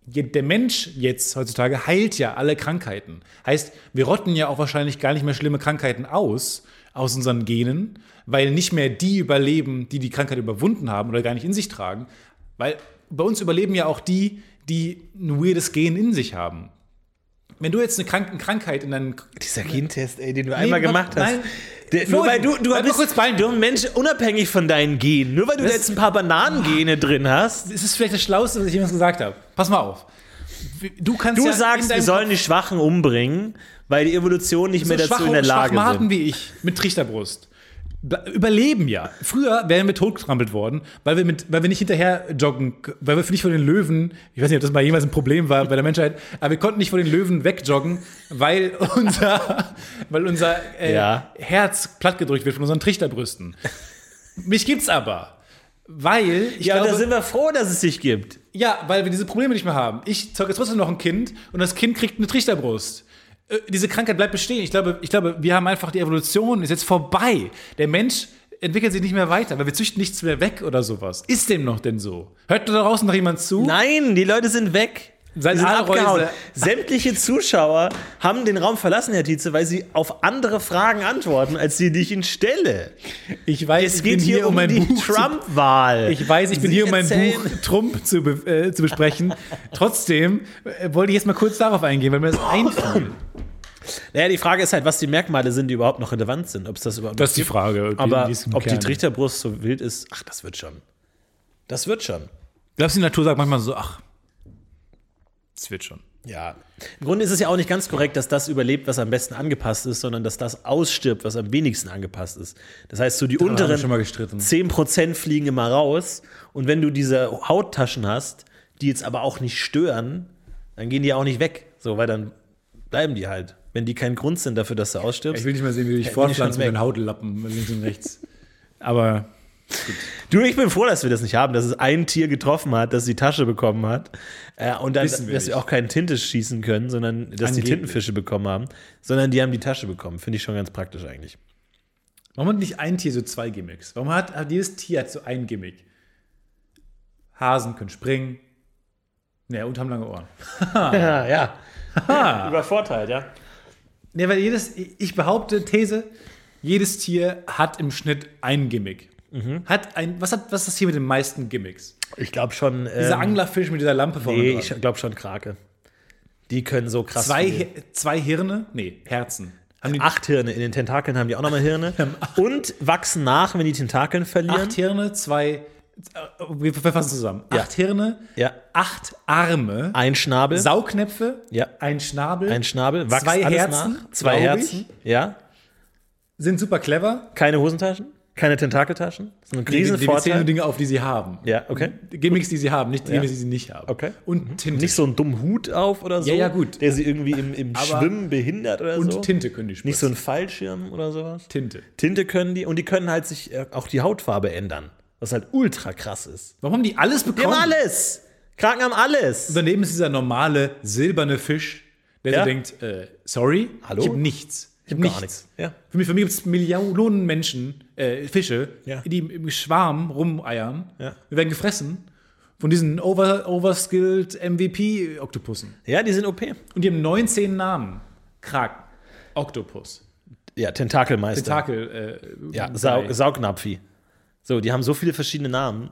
der Mensch jetzt heutzutage heilt ja alle Krankheiten. Heißt, wir rotten ja auch wahrscheinlich gar nicht mehr schlimme Krankheiten aus, aus unseren Genen, weil nicht mehr die überleben, die die Krankheit überwunden haben oder gar nicht in sich tragen. Weil bei uns überleben ja auch die, die ein weirdes Gen in sich haben. Wenn du jetzt eine Krank Krankheit in deinen Dieser Gentest, ey, den du einmal wa- gemacht hast. nein. Der, nur weil du, du bist kurz bei du ein Mensch unabhängig von deinen Genen. Nur weil du Das- jetzt ein paar Bananengene drin hast. es ist vielleicht das Schlauste, was ich jemals gesagt habe. Pass mal auf. Du kannst Du ja sagst, wir sollen die Schwachen umbringen, weil die Evolution nicht mehr dazu schwache, in der Lage Schwachmaten sind. wie ich mit Trichterbrust überleben ja. Früher wären wir totgetrampelt worden, weil wir, mit, weil wir nicht hinterher joggen, weil wir nicht vor den Löwen, ich weiß nicht, ob das mal jemals ein Problem war bei der Menschheit, aber wir konnten nicht vor den Löwen wegjoggen, weil unser, weil unser äh, Ja. Herz plattgedrückt wird von unseren Trichterbrüsten. Mich gibt's aber. Weil ich Ja, glaube, da sind wir froh, dass es dich gibt. ja, weil wir diese Probleme nicht mehr haben. Ich zeuge jetzt trotzdem noch ein Kind und das Kind kriegt eine Trichterbrust. Äh, diese Krankheit bleibt bestehen. Ich glaube, ich glaube, wir haben einfach die Evolution ist jetzt vorbei. Der Mensch entwickelt sich nicht mehr weiter, weil wir züchten nichts mehr weg oder sowas. Ist dem noch denn so? Hört da draußen noch jemand zu? Nein, die Leute sind weg. Sein Die sind Aalreuse. abgehauen. Sämtliche Zuschauer haben den Raum verlassen, Herr Tietze, weil sie auf andere Fragen antworten, als die, die ich ihnen stelle. Ich weiß, Es ich geht bin hier, um mein die Trump-Wahl. Ich weiß, ich bin Sie hier, um mein Buch Trump zu, äh, zu besprechen. Trotzdem äh, wollte ich jetzt mal kurz darauf eingehen, weil mir das einfiel. Naja, die Frage ist halt, was die Merkmale sind, die überhaupt noch relevant sind. Ob es das überhaupt Das ist die. Frage. die- Aber die ob die Kern. Trichterbrust so wild ist, ach, das wird schon. Das wird schon. Glaubst du, die Natur sagt manchmal so, ach, es wird schon. Ja. Im Grunde ist es ja auch nicht ganz korrekt, dass das überlebt, was am besten angepasst ist, sondern dass das ausstirbt, was am wenigsten angepasst ist. Das heißt, so die wir unteren schon mal gestritten. 10% fliegen immer raus. Und wenn du diese Hauttaschen hast, die jetzt aber auch nicht stören, dann gehen die auch nicht weg. So, weil dann bleiben die halt. Wenn die kein Grund sind dafür, dass du ausstirbst. Ich will nicht mehr sehen, wie du dich fortpflanzt mit den Hautlappen links und rechts. Aber Du, ich bin froh, dass wir das nicht haben, dass es ein Tier getroffen hat, das die Tasche bekommen hat. Äh, und dann, Wissen wir dass wir nicht. auch keinen Tinte schießen können, sondern dass die Angeblich. Tintenfische bekommen haben, sondern die haben die Tasche bekommen. Finde ich schon ganz praktisch eigentlich. warum hat nicht ein Tier so zwei Gimmicks? Warum hat, hat jedes Tier hat so ein Gimmick? Hasen können springen. Ja, und haben lange Ohren. Ja, ja. Übervorteilt, ja. Ne, weil jedes, ich behaupte, These, jedes Tier hat im Schnitt ein Gimmick. Hat ein, was, hat, was ist das Tier mit den meisten Gimmicks? Ich glaube schon. Dieser Ähm, Anglerfisch mit dieser Lampe vorne nee, dran. ich glaube schon Krake. Die können so krass. zwei. Hi- zwei Hirne? Nee, Herzen. Haben die Acht Hirne. In den Tentakeln haben die auch nochmal Hirne. Und wachsen nach, wenn die Tentakeln verlieren. acht Hirne, zwei. äh, Wir verfassen zusammen. Ja. Acht Hirne, Ja. acht Arme, Ein Schnabel. Saugnäpfe, Ja. ein Schnabel, ein Schnabel. Zwei Herzen, nach. Zwei Herzen. Ich, Ja. sind super clever. Keine Hosentaschen. Keine Tentakeltaschen. Das ist ein Die, die, die Riesenvorteil. Dinge auf, die sie haben. Ja, okay. Gimmicks, die sie haben, nicht die Gimmicks, die sie nicht haben. Okay. Und Tinte. Nicht so einen dummen Hut auf oder so. Ja, ja, gut. Der sie irgendwie im, im Schwimmen behindert oder und so. Tinte können die spritzen. Nicht so ein Fallschirm oder sowas. Tinte. Tinte können die und die können halt sich äh, auch die Hautfarbe ändern. Was halt ultra krass ist. Warum haben die alles Die bekommen? haben alles! Kraken haben alles! Daneben ist dieser normale silberne Fisch, der Ja. so denkt, äh, sorry, Hallo? ich habe nichts. Ich habe Gar nichts. Ja. Für mich, für mich gibt es Millionen Menschen, äh, Fische, Ja. die im, Schwarm rumeiern. Ja. Wir werden gefressen von diesen over, overskilled MVP-Oktopussen. Ja, die sind OP. Und die haben 19 Namen. Kraken, Oktopus, Ja, Tentakelmeister. Tentakel, äh, ja. Sau Saugnapfi. So, die haben so viele verschiedene Namen.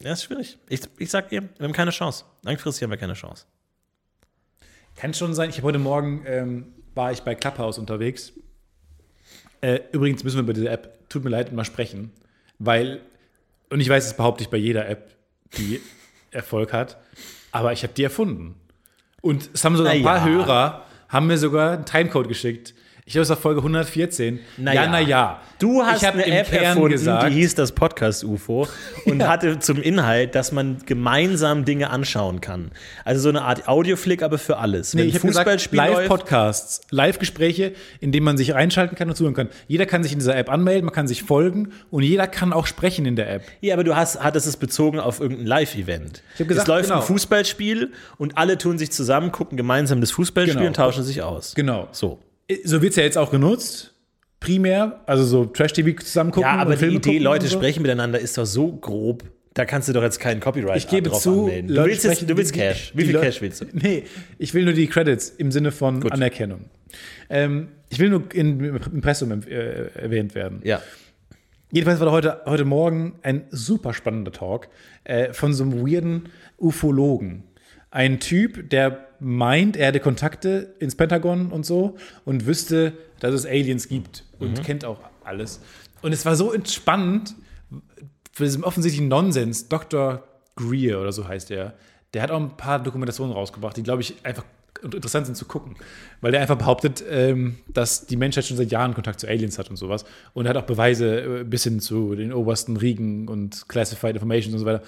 Ja, ist schwierig. Ich, ich sag ihr, wir haben keine Chance. Langfristig haben wir keine Chance. Kann schon sein. Ich habe heute Morgen ähm, war ich bei Clubhouse unterwegs. Äh, übrigens müssen wir über diese App, tut mir leid, mal sprechen, weil und ich weiß, das behaupte ich bei jeder App, die Erfolg hat, aber ich habe die erfunden. Und es haben sogar ein paar ja. Hörer haben mir sogar einen Timecode geschickt. Ich glaube, es war Folge 114. Na ja, ja. na ja. Du hast ich eine App Kern erfunden, gesagt, die hieß das Podcast-UFO und hatte zum Inhalt, dass man gemeinsam Dinge anschauen kann. Also so eine Art Audioflick, aber für alles. Nee, Wenn ich habe gesagt, Fußballspiel Live-Podcasts, Live-Gespräche, in denen man sich reinschalten kann und zuhören kann. Jeder kann sich in dieser App anmelden, man kann sich folgen und jeder kann auch sprechen in der App. Ja, aber du hast, hattest es bezogen auf irgendein Live-Event. hab gesagt, es läuft genau. ein Fußballspiel und alle tun sich zusammen, gucken gemeinsam das Fußballspiel Genau. und tauschen sich aus. Genau. So. So wird es ja jetzt auch genutzt. Primär, also so Trash-TV zusammen gucken. Ja, aber die Idee, Leute so. sprechen miteinander, ist doch so grob. Da kannst du doch jetzt keinen Copyright Ich gebe drauf zu, anmelden. Du willst, jetzt, sprechen- du willst Cash. Wie viel Leute- Cash willst du? Nee, ich will nur die Credits im Sinne von Anerkennung. Ähm, ich will nur in, im Impressum äh, erwähnt werden. Ja. Jedenfalls war heute, heute Morgen ein super spannender Talk äh, von so einem weirden Ufologen. Ein Typ, der meint, er hätte Kontakte ins Pentagon und so und wüsste, dass es Aliens gibt und kennt auch alles. Und es war so entspannend für diesen offensichtlichen Nonsens. Dr. Greer oder so heißt er. Der hat auch ein paar Dokumentationen rausgebracht, die, glaube ich, einfach interessant sind zu gucken. Weil der einfach behauptet, ähm, dass die Menschheit schon seit Jahren Kontakt zu Aliens hat und sowas. Und er hat auch Beweise äh, bis hin zu den obersten Riegen und Classified Information und so weiter.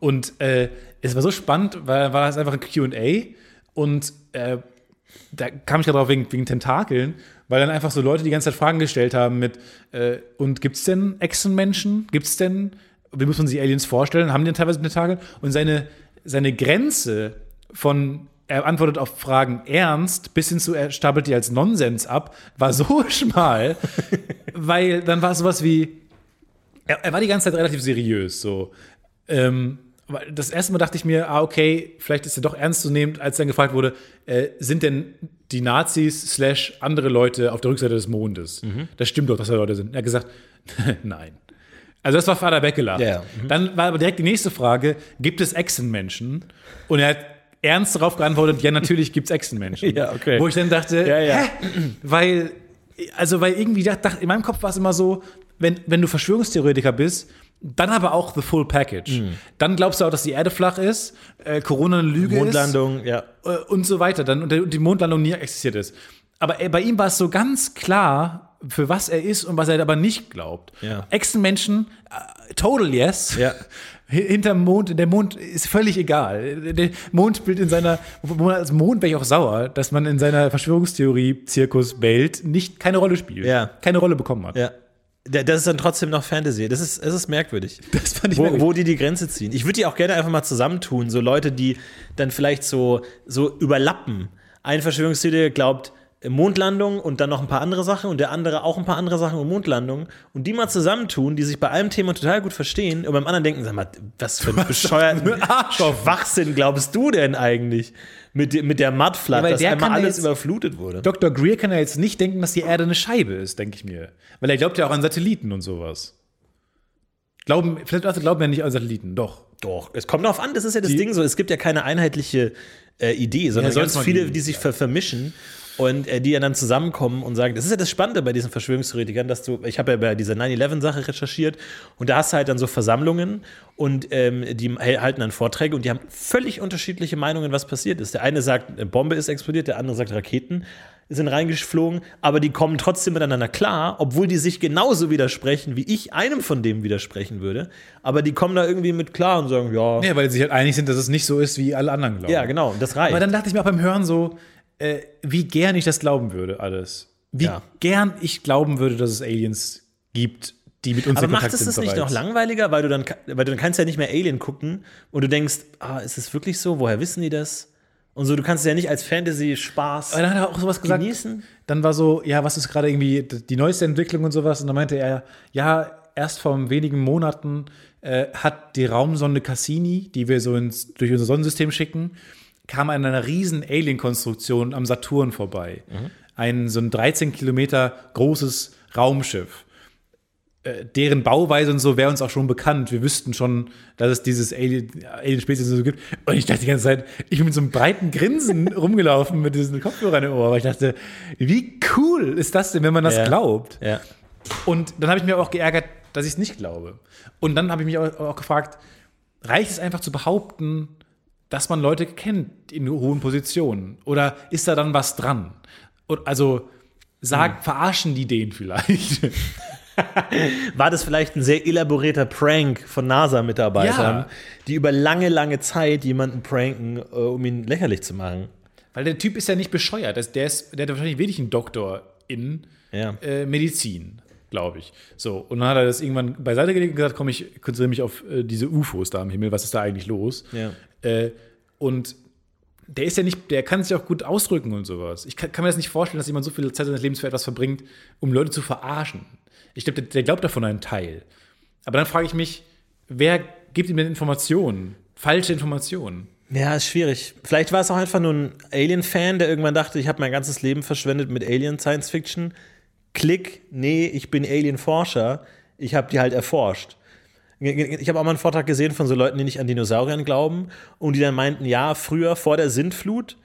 Und äh, es war so spannend, weil war es einfach ein QA und äh, da kam ich gerade drauf wegen, wegen Tentakeln, weil dann einfach so Leute die ganze Zeit Fragen gestellt haben mit, äh, und gibt es denn Echsenmenschen? Gibt es denn, wie muss man sich Aliens vorstellen? Haben die denn teilweise Tentakel? Und seine, seine Grenze von er antwortet auf Fragen ernst, bis hin zu, er stapelt die als Nonsens ab, war so schmal, weil dann war sowas wie, er, er war die ganze Zeit relativ seriös, so. Ähm, das erste Mal dachte ich mir, ah, okay, vielleicht ist er doch ernstzunehmend, als dann gefragt wurde, äh, sind denn die Nazis slash andere Leute auf der Rückseite des Mondes? Das stimmt doch, dass da Leute sind. Er hat gesagt, nein. Also das war Vater weggelacht. Ja, ja. Dann war aber direkt die nächste Frage, gibt es Echsenmenschen? Und er hat ernst darauf geantwortet, ja, natürlich gibt es Echsenmenschen. Ja, okay. Wo ich dann dachte, Ja, ja. hä? Weil, also weil irgendwie, dacht, dacht, in meinem Kopf war es immer so, wenn, wenn du Verschwörungstheoretiker bist, dann aber auch the full package. Mhm. Dann glaubst du auch, dass die Erde flach ist, äh, Corona eine Lüge Mondlandung, ja. ist äh, und so weiter. Dann, und die Mondlandung nie existiert ist. Aber äh, bei ihm war es so ganz klar, für was er ist und was er aber nicht glaubt. Ja. Echsenmenschen, äh, total yes. Ja. Hinterm Mond, der Mond ist völlig egal. Der Mondbild in seiner, als Mond wäre ich auch sauer, dass man in seiner Verschwörungstheorie-Zirkus-Welt nicht keine Rolle spielt. Ja. Keine Rolle bekommen hat. Ja. Da- Das ist dann trotzdem noch Fantasy. Das ist, das ist merkwürdig. Das fand ich wo, merkwürdig. wo die die Grenze ziehen. Ich würde die auch gerne einfach mal zusammentun. So Leute, die dann vielleicht so, so überlappen. Ein Verschwörungstheoretiker glaubt Mondlandung und dann noch ein paar andere Sachen und der andere auch ein paar andere Sachen und Mondlandung. Und die mal zusammentun, die sich bei einem Thema total gut verstehen und beim anderen denken, sag mal, was für ein bescheuerten Schwachsinn glaubst du denn eigentlich? Mit, mit der Mudflat, Ja, dass der einmal ja alles jetzt- überflutet wurde. Dr. Greer kann ja jetzt nicht denken, dass die Erde eine Scheibe ist, denke ich mir. Weil er glaubt ja auch an Satelliten und sowas. Glauben, vielleicht also glauben wir nicht an Satelliten, doch. Doch, es kommt darauf an, das ist ja das Ding so, es gibt ja keine einheitliche äh, Idee, sondern Ja, mal viele, die sich ver vermischen und äh, die ja dann zusammenkommen und sagen, das ist ja das Spannende bei diesen Verschwörungstheoretikern, dass du, ich habe ja bei dieser 9-11-Sache recherchiert und da hast du halt dann so Versammlungen und ähm, die halten dann Vorträge und die haben völlig unterschiedliche Meinungen, was passiert ist. Der eine sagt, eine Bombe ist explodiert, der andere sagt, Raketen sind reingeflogen, aber die kommen trotzdem miteinander klar, obwohl die sich genauso widersprechen, wie ich einem von dem widersprechen würde. Aber die kommen da irgendwie mit klar und sagen, ja, Ja, weil sie halt einig sind, dass es nicht so ist, wie alle anderen glauben. ja, genau, das reicht. Aber dann dachte ich mir auch beim Hören so, äh, wie gern ich das glauben würde, alles. Wie Ja. gern ich glauben würde, dass es Aliens gibt, die mit uns aber in macht Kontakt es sind das nicht noch langweiliger, weil du dann, weil du dann kannst ja nicht mehr Alien gucken und du denkst, ah, ist es wirklich so? Woher wissen die das? Und so, du kannst es ja nicht als Fantasy-Spaß Aber dann hat er auch sowas gesagt. genießen. Dann war so, ja, was ist gerade irgendwie die neueste Entwicklung und sowas? Und dann meinte er, ja, erst vor wenigen Monaten äh, hat die Raumsonde Cassini, die wir so ins, durch unser Sonnensystem schicken, kam an einer riesen Alien-Konstruktion am Saturn vorbei. Ein so ein 13 Kilometer großes Raumschiff. Äh, Deren Bauweise und so wäre uns auch schon bekannt. Wir wüssten schon, dass es dieses Alien- Alien-Spezies so gibt. Und ich dachte die ganze Zeit, ich bin mit so einem breiten Grinsen rumgelaufen mit diesen Kopfhörern im Ohr. Weil ich dachte, wie cool ist das denn, wenn man das Ja. glaubt? Ja. Und dann habe ich mir auch geärgert, dass ich es nicht glaube. Und dann habe ich mich auch, auch gefragt, reicht es einfach zu behaupten, dass man Leute kennt in hohen Positionen? Oder ist da dann was dran? Und also, sag, verarschen die den vielleicht? War das vielleicht ein sehr elaborierter Prank von NASA-Mitarbeitern, Ja. die über lange, lange Zeit jemanden pranken, äh, um ihn lächerlich zu machen? Weil der Typ ist ja nicht bescheuert. Der, ist, der hat wahrscheinlich wirklich einen Doktor in Ja. äh, Medizin, glaube ich. So, und dann hat er das irgendwann beiseite gelegt und gesagt, komm, ich konzentriere mich auf äh, diese UFOs da am Himmel, was ist da eigentlich los? Ja. Äh, und der ist ja nicht, der kann sich auch gut ausdrücken und sowas. Ich kann, kann mir das nicht vorstellen, dass jemand so viel Zeit seines Lebens für etwas verbringt, um Leute zu verarschen. Ich glaube, der, der glaubt davon einen Teil. Aber dann frage ich mich, wer gibt ihm denn Informationen? Falsche Informationen. Ja, ist schwierig. Vielleicht war es auch einfach nur ein Alien-Fan, der irgendwann dachte, ich habe mein ganzes Leben verschwendet mit Alien-Science-Fiction. Klick, nee, ich bin Alien-Forscher. Ich habe die halt erforscht. Ich habe auch mal einen Vortrag gesehen von so Leuten, die nicht an Dinosauriern glauben und die dann meinten, ja, früher vor der Sintflut,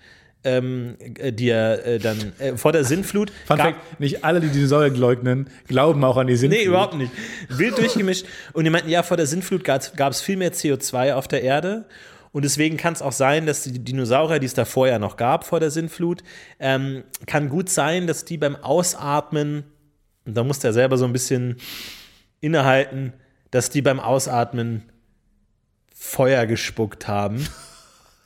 ähm, äh, die ja äh, dann äh, vor der Sintflut Fun Fact, nicht alle, die Dinosaurier leugnen, glauben auch an die Sintflut. Nee, überhaupt nicht. Wild durchgemischt. Und die meinten, ja, vor der Sintflut gab es viel mehr CO2 auf der Erde. Und deswegen kann es auch sein, dass die Dinosaurier, die es davor ja noch gab, vor der Sintflut, ähm, kann gut sein, dass die beim Ausatmen, und da musste er selber so ein bisschen innehalten, dass die beim Ausatmen Feuer gespuckt haben.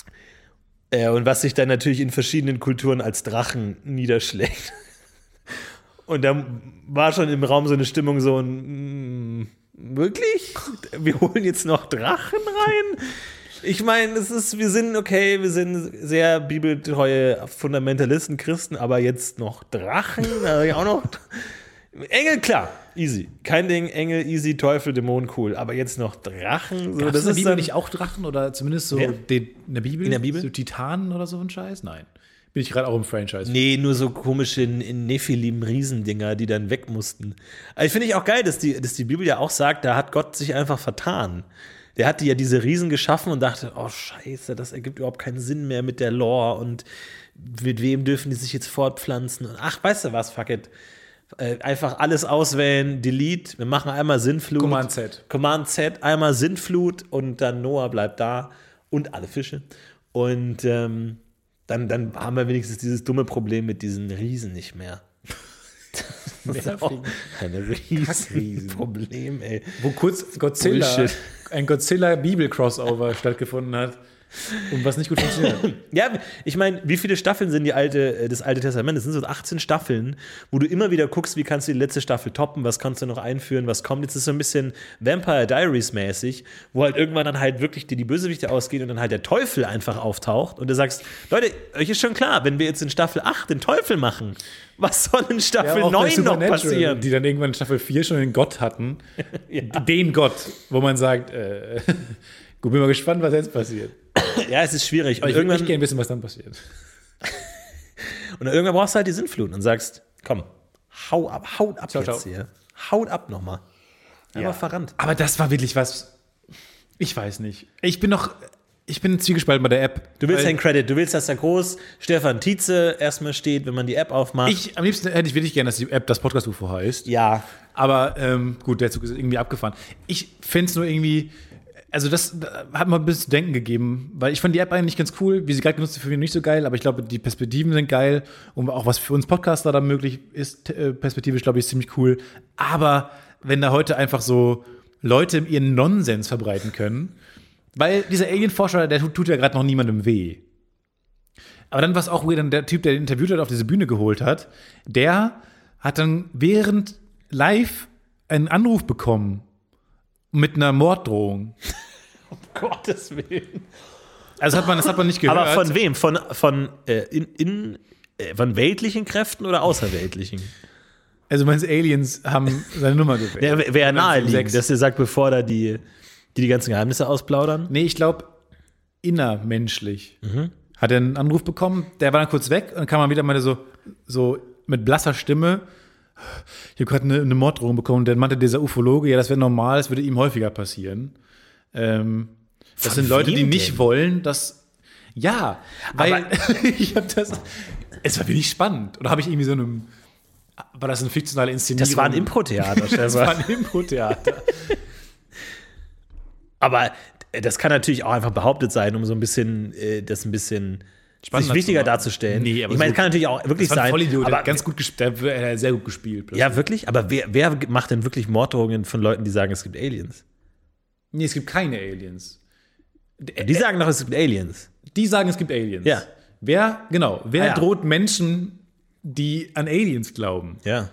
äh, und was sich dann natürlich in verschiedenen Kulturen als Drachen niederschlägt. Und da war schon im Raum so eine Stimmung so ein, mm, wirklich? Wir holen jetzt noch Drachen rein? Ich meine, es ist, wir sind okay, wir sind sehr bibeltreue Fundamentalisten, Christen, aber jetzt noch Drachen, also auch noch. Engel, klar, easy. Kein Ding, Engel, easy, Teufel, Dämon, cool. Aber jetzt noch Drachen, so, Gab's das in der ist Bibel nicht auch Drachen oder zumindest so Wer? den, in der Bibel? In der Bibel? So Titanen oder so ein Scheiß? Nein. Bin ich gerade auch im Franchise. Nee, nur so komische Nephilim-Riesendinger, die dann weg mussten. Also finde ich auch geil, dass die, dass die Bibel ja auch sagt, da hat Gott sich einfach vertan. Der hatte ja diese Riesen geschaffen und dachte, oh scheiße, das ergibt überhaupt keinen Sinn mehr mit der Lore und mit wem dürfen die sich jetzt fortpflanzen? Und ach, weißt du was, fuck it. Äh, einfach alles auswählen, delete, wir machen einmal Sinnflut. Command Z. Command Z, einmal Sinnflut und dann Noah bleibt da und alle Fische. Und ähm, dann, dann haben wir wenigstens dieses dumme Problem mit diesen Riesen nicht mehr. Das ist auch ein riesen Problem, ey. Wo kurz Godzilla, Bullshit. ein Godzilla-Bibel-Crossover stattgefunden hat und was nicht gut funktioniert. Ja, ich meine, wie viele Staffeln sind die alte, äh, das Alte Testament? Es sind so 18 Staffeln, wo du immer wieder guckst, wie kannst du die letzte Staffel toppen, was kannst du noch einführen, was kommt. Jetzt ist so ein bisschen Vampire Diaries mäßig, wo halt irgendwann dann halt wirklich dir die Bösewichte ausgehen und dann halt der Teufel einfach auftaucht und du sagst, Leute, euch ist schon klar, wenn wir jetzt in Staffel 8 den Teufel machen, was soll in Staffel bei 9 noch passieren? Die dann irgendwann in Staffel 4 schon den Gott hatten. Den Gott, wo man sagt, äh, gut, bin mal gespannt, was jetzt passiert. Ja, es ist schwierig. Aber Und ich würde irgendwann, nicht gerne wissen, was dann passiert. und dann irgendwann brauchst du halt die Sinnflut und sagst, komm, hau ab, haut ab Ciao, jetzt ciao. hier. Haut ab nochmal. Einfach verrannt. Aber das war wirklich was. Ich weiß nicht. Ich bin noch. Ich bin zwiegespalten bei der App. Du willst Weil den Credit, du willst, dass da groß Stefan Tietze erstmal steht, wenn man die App aufmacht. ich, am liebsten hätte ich wirklich gerne, dass die App das Podcast-UFO heißt. ja. Aber ähm, gut, der Zug ist irgendwie abgefahren. Ich finde es nur irgendwie, also das da hat mir ein bisschen zu denken gegeben, weil ich fand die App eigentlich ganz cool, wie sie gerade genutzt wird, für mich nicht so geil, aber ich glaube, die Perspektiven sind geil und auch was für uns Podcaster da möglich ist, äh, perspektivisch, glaube ich, ist ziemlich cool. Aber wenn da heute einfach so Leute ihren Nonsens verbreiten können, weil dieser Alien-Forscher, der tut, ja gerade noch niemandem weh. Aber dann war es auch dann der Typ, der den interviewt hat, auf diese Bühne geholt hat, der hat dann während live einen Anruf bekommen mit einer Morddrohung. Gottes Willen. Also das hat man, das hat man nicht gehört. Aber von wem? Von, von, äh, in, in, äh, von weltlichen Kräften oder außerweltlichen? also meinst Aliens haben seine Nummer gewählt. Der wäre wär naheliegend, dass ihr sagt, bevor da die, die die ganzen Geheimnisse ausplaudern. Nee, ich glaube, innermenschlich. Mhm. Hat er einen Anruf bekommen, der war dann kurz weg und dann kam man wieder mal so, so mit blasser Stimme. Ich habe gerade eine, eine Morddrohung bekommen. Dann meinte dieser Ufologe, ja, das wäre normal, das würde ihm häufiger passieren. Ähm, das Von sind Leute, die nicht denn? wollen, dass. Ja, weil ich habe das. Es war wirklich spannend. Oder habe ich irgendwie so einem. War das eine fiktionale Inszenierung? Das war ein Impro-Theater, Das war ein Impro-Theater. Aber äh, das kann natürlich auch einfach behauptet sein, um so ein bisschen, äh, das ein bisschen Spannender sich wichtiger darzustellen. Nee, aber ich meine, so- kann natürlich auch wirklich Das war ein sein. Vollidiot, aber ganz gut gespielt. Sehr gut gespielt. ja, wirklich? Aber wer, wer macht denn wirklich Morddrohungen von Leuten, die sagen, es gibt Aliens? Nee, es gibt keine Aliens. Die sagen doch, es gibt Aliens. Die sagen, es gibt Aliens. Ja. Wer, genau, wer Ah, ja. droht Menschen, die an Aliens glauben? Ja.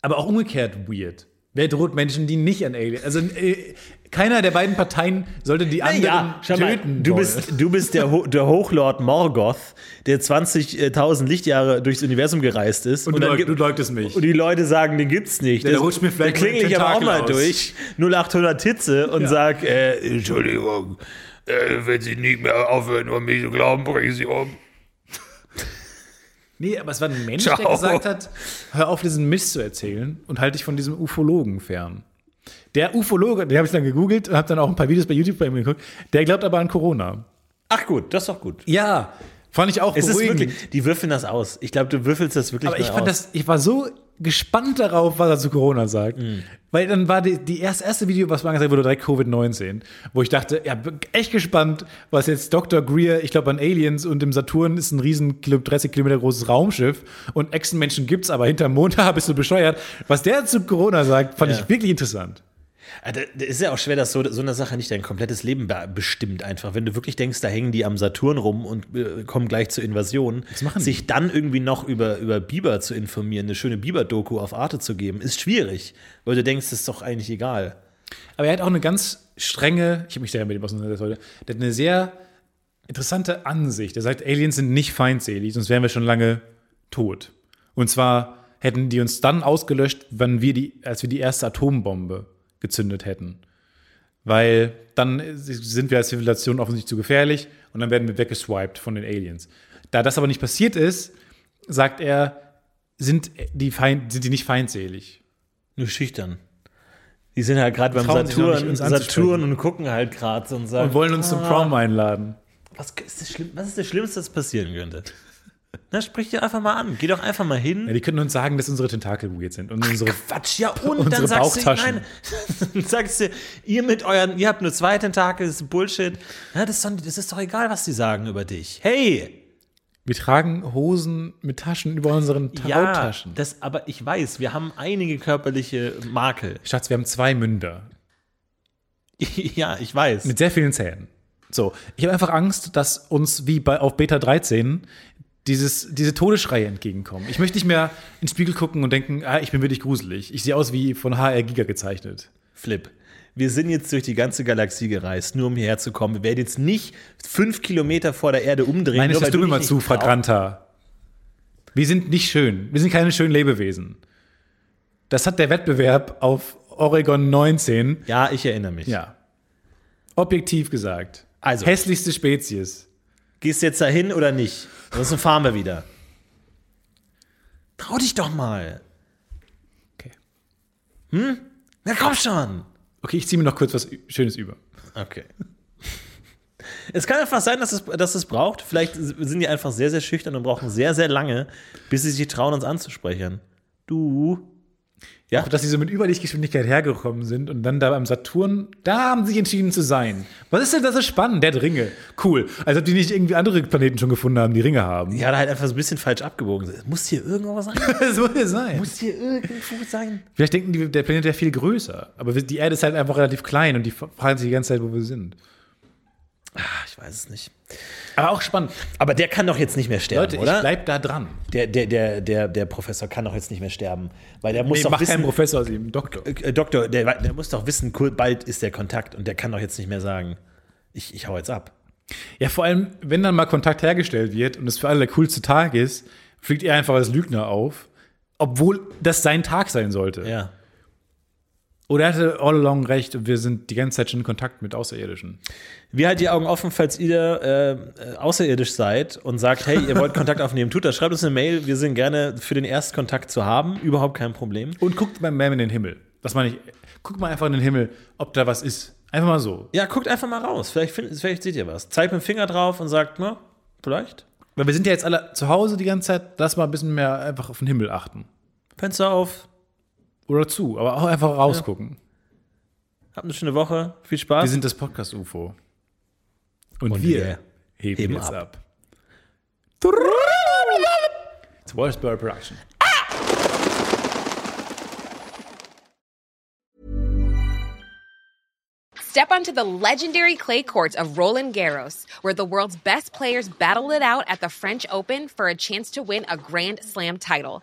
Aber auch umgekehrt weird. Wer droht Menschen, die nicht an Aliens? Also äh, keiner der beiden Parteien sollte die anderen Ja, mal, töten. du wollen. bist, du bist der, Ho der Hochlord Morgoth, der 20.000 Lichtjahre durchs Universum gereist ist. und du, dann leug, gibt- du leugtest mich. und die Leute sagen, den gibt's nicht. Der Das- rutscht mir vielleicht da klingel ich aber auch mal aus. durch 0800 Hitze und Ja. sag, äh, Entschuldigung, äh, wenn Sie nicht mehr aufhören, an mich zu glauben, bringen Sie um. Nee, aber es war ein Mensch, der Ciao. gesagt hat, hör auf, diesen Mist zu erzählen und halt dich von diesem Ufologen fern. Der Ufologe, den habe ich dann gegoogelt und habe dann auch ein paar Videos bei YouTube bei ihm geguckt, der glaubt aber an Corona. Ach gut, das ist doch gut. Ja, fand ich auch Es ist wirklich, die würfeln das aus. Ich glaube, du würfelst das wirklich aber ich mal fand aus. das, ich war so gespannt darauf, was er zu Corona sagt. Mhm. Weil dann war die, die erste, erste Video, was man gesagt wurde, direkt Covid-19, wo ich dachte, ja, bin echt gespannt, was jetzt Dr. Greer, ich glaube an Aliens und im Saturn ist ein riesen Kilo- 30 Kilometer großes Raumschiff und Echsenmenschen gibt's, aber hinterm Mond, da bist du bescheuert. Was der zu Corona sagt, fand Ja. ich wirklich interessant. Ah, da- ist ja auch schwer, dass so, so eine Sache nicht dein komplettes Leben be- bestimmt einfach. Wenn du wirklich denkst, da hängen die am Saturn rum und äh, kommen gleich zur Invasion, machen die? sich dann irgendwie noch über, über Biber zu informieren, eine schöne Biber-Doku auf Arte zu geben, ist schwierig, weil du denkst, das ist doch eigentlich egal. Aber er hat auch eine ganz strenge, ich habe mich sehr mit ihm auseinandergesetzt heute, der hat eine sehr interessante Ansicht. Er sagt, Aliens sind nicht feindselig, sonst wären wir schon lange tot. Und zwar hätten die uns dann ausgelöscht, wenn wir die, als wir die erste Atombombe gezündet hätten. Weil dann sind wir als Zivilisation offensichtlich zu gefährlich und dann werden wir weggeswiped von den Aliens. Da das aber nicht passiert ist, sagt er, sind die, Feind, sind die nicht feindselig. Nur schüchtern. Die sind halt gerade beim noch nicht, Saturn, Saturn und gucken halt gerade und sagen, Und wollen uns zum Prom einladen. was ist, das Schlimm, was ist das Schlimmste, das passieren könnte? Na, sprich dir einfach mal an. Geh doch einfach mal hin. Ja, die könnten uns sagen, dass unsere Tentakel weird sind und unsere Quatsch, ja, und unsere dann sagst du, nein, dann sagst du, ihr mit euren, ihr habt nur zwei Tentakel, das ist Bullshit. Ja, das, ist doch, das ist doch egal, was die sagen über dich. Hey! Wir tragen Hosen mit Taschen über unseren Ja, Hautaschen. das, aber ich weiß, wir haben einige körperliche Makel. Schatz, wir haben zwei Münder ja, ich weiß. mit sehr vielen Zähnen. So, ich habe einfach Angst, dass uns wie bei auf Beta 13 dieses, diese Todesschreie entgegenkommen. Ich möchte nicht mehr in den Spiegel gucken und denken, ah, ich bin wirklich gruselig. Ich sehe aus wie von HR Giga gezeichnet. Flip. Wir sind jetzt durch die ganze Galaxie gereist, nur um hierher zu kommen. Wir werden jetzt nicht fünf Kilometer vor der Erde umdrehen. Nein, das hörst du mir mal zu. Fragranta. Wir sind nicht schön. Wir sind keine schönen Lebewesen. Das hat der Wettbewerb auf Oregon 19 Ja, ich erinnere mich. Ja. Objektiv gesagt. Also. Hässlichste Spezies. Gehst du jetzt dahin oder nicht? Ansonsten fahren wir wieder. Trau dich doch mal. Okay. Na komm schon. Okay, ich ziehe mir noch kurz was Schönes über. Okay. Es kann einfach sein, dass es, dass es braucht. Vielleicht sind die einfach sehr, sehr schüchtern und brauchen sehr, sehr lange, bis sie sich trauen, uns anzusprechen. Du. Ja, Auch, dass sie so mit Überlichtgeschwindigkeit hergekommen sind und dann da beim Saturn, da haben sie sich entschieden zu sein. Was ist denn das so spannend? Der hat Ringe. Cool. Als ob die nicht irgendwie andere Planeten schon gefunden haben, die Ringe haben. ja, da halt einfach so ein bisschen falsch abgebogen. sind. Muss hier irgendwo sein? Das muss ja sein. Muss hier irgendwo sein? Vielleicht denken die, der Planet wäre viel größer. Aber die Erde ist halt einfach relativ klein und die fragen sich die ganze Zeit, wo wir sind. Ah, ich weiß es nicht. Aber auch spannend. Aber der kann doch jetzt nicht mehr sterben, Leute, oder? ich bleib da dran. der, der, der, der, der Professor kann doch jetzt nicht mehr sterben. Weil der muss Nee, doch mach wissen, keinen Professor aus ihm, Doktor. äh, Doktor, der, der muss doch wissen, cool, bald ist der Kontakt und der kann doch jetzt nicht mehr sagen, ich, ich hau jetzt ab. Ja, vor allem, wenn dann mal Kontakt hergestellt wird und es für alle der coolste Tag ist, fliegt er einfach als Lügner auf, obwohl das sein Tag sein sollte. Ja. Oder er hatte all along recht und wir sind die ganze Zeit schon in Kontakt mit Außerirdischen. Wir halten die Augen offen, falls ihr äh, außerirdisch seid und sagt, hey, ihr wollt Kontakt aufnehmen, tut das, schreibt uns eine Mail, wir sind gerne für den Erstkontakt zu haben, überhaupt kein Problem. Und guckt beim Mam in den Himmel. Das meine ich. Guckt mal einfach in den Himmel, ob da was ist. Einfach mal so. Ja, guckt einfach mal raus, vielleicht, findet, vielleicht seht ihr was. Zeigt mit dem Finger drauf und sagt, na, vielleicht. Weil wir sind ja jetzt alle zu Hause die ganze Zeit. Lass mal ein bisschen mehr einfach auf den Himmel achten. Fenster auf, Oder zu, aber auch einfach rausgucken. habt eine schöne Woche, viel Spaß. Wir sind das Podcast-UFO. Und, Und wir, wir heben, heben jetzt ab. ab. It's Wolfsburg Production. Step onto the legendary clay courts of Roland Garros, where the world's best players battle it out at the French Open for a chance to win a Grand Slam title.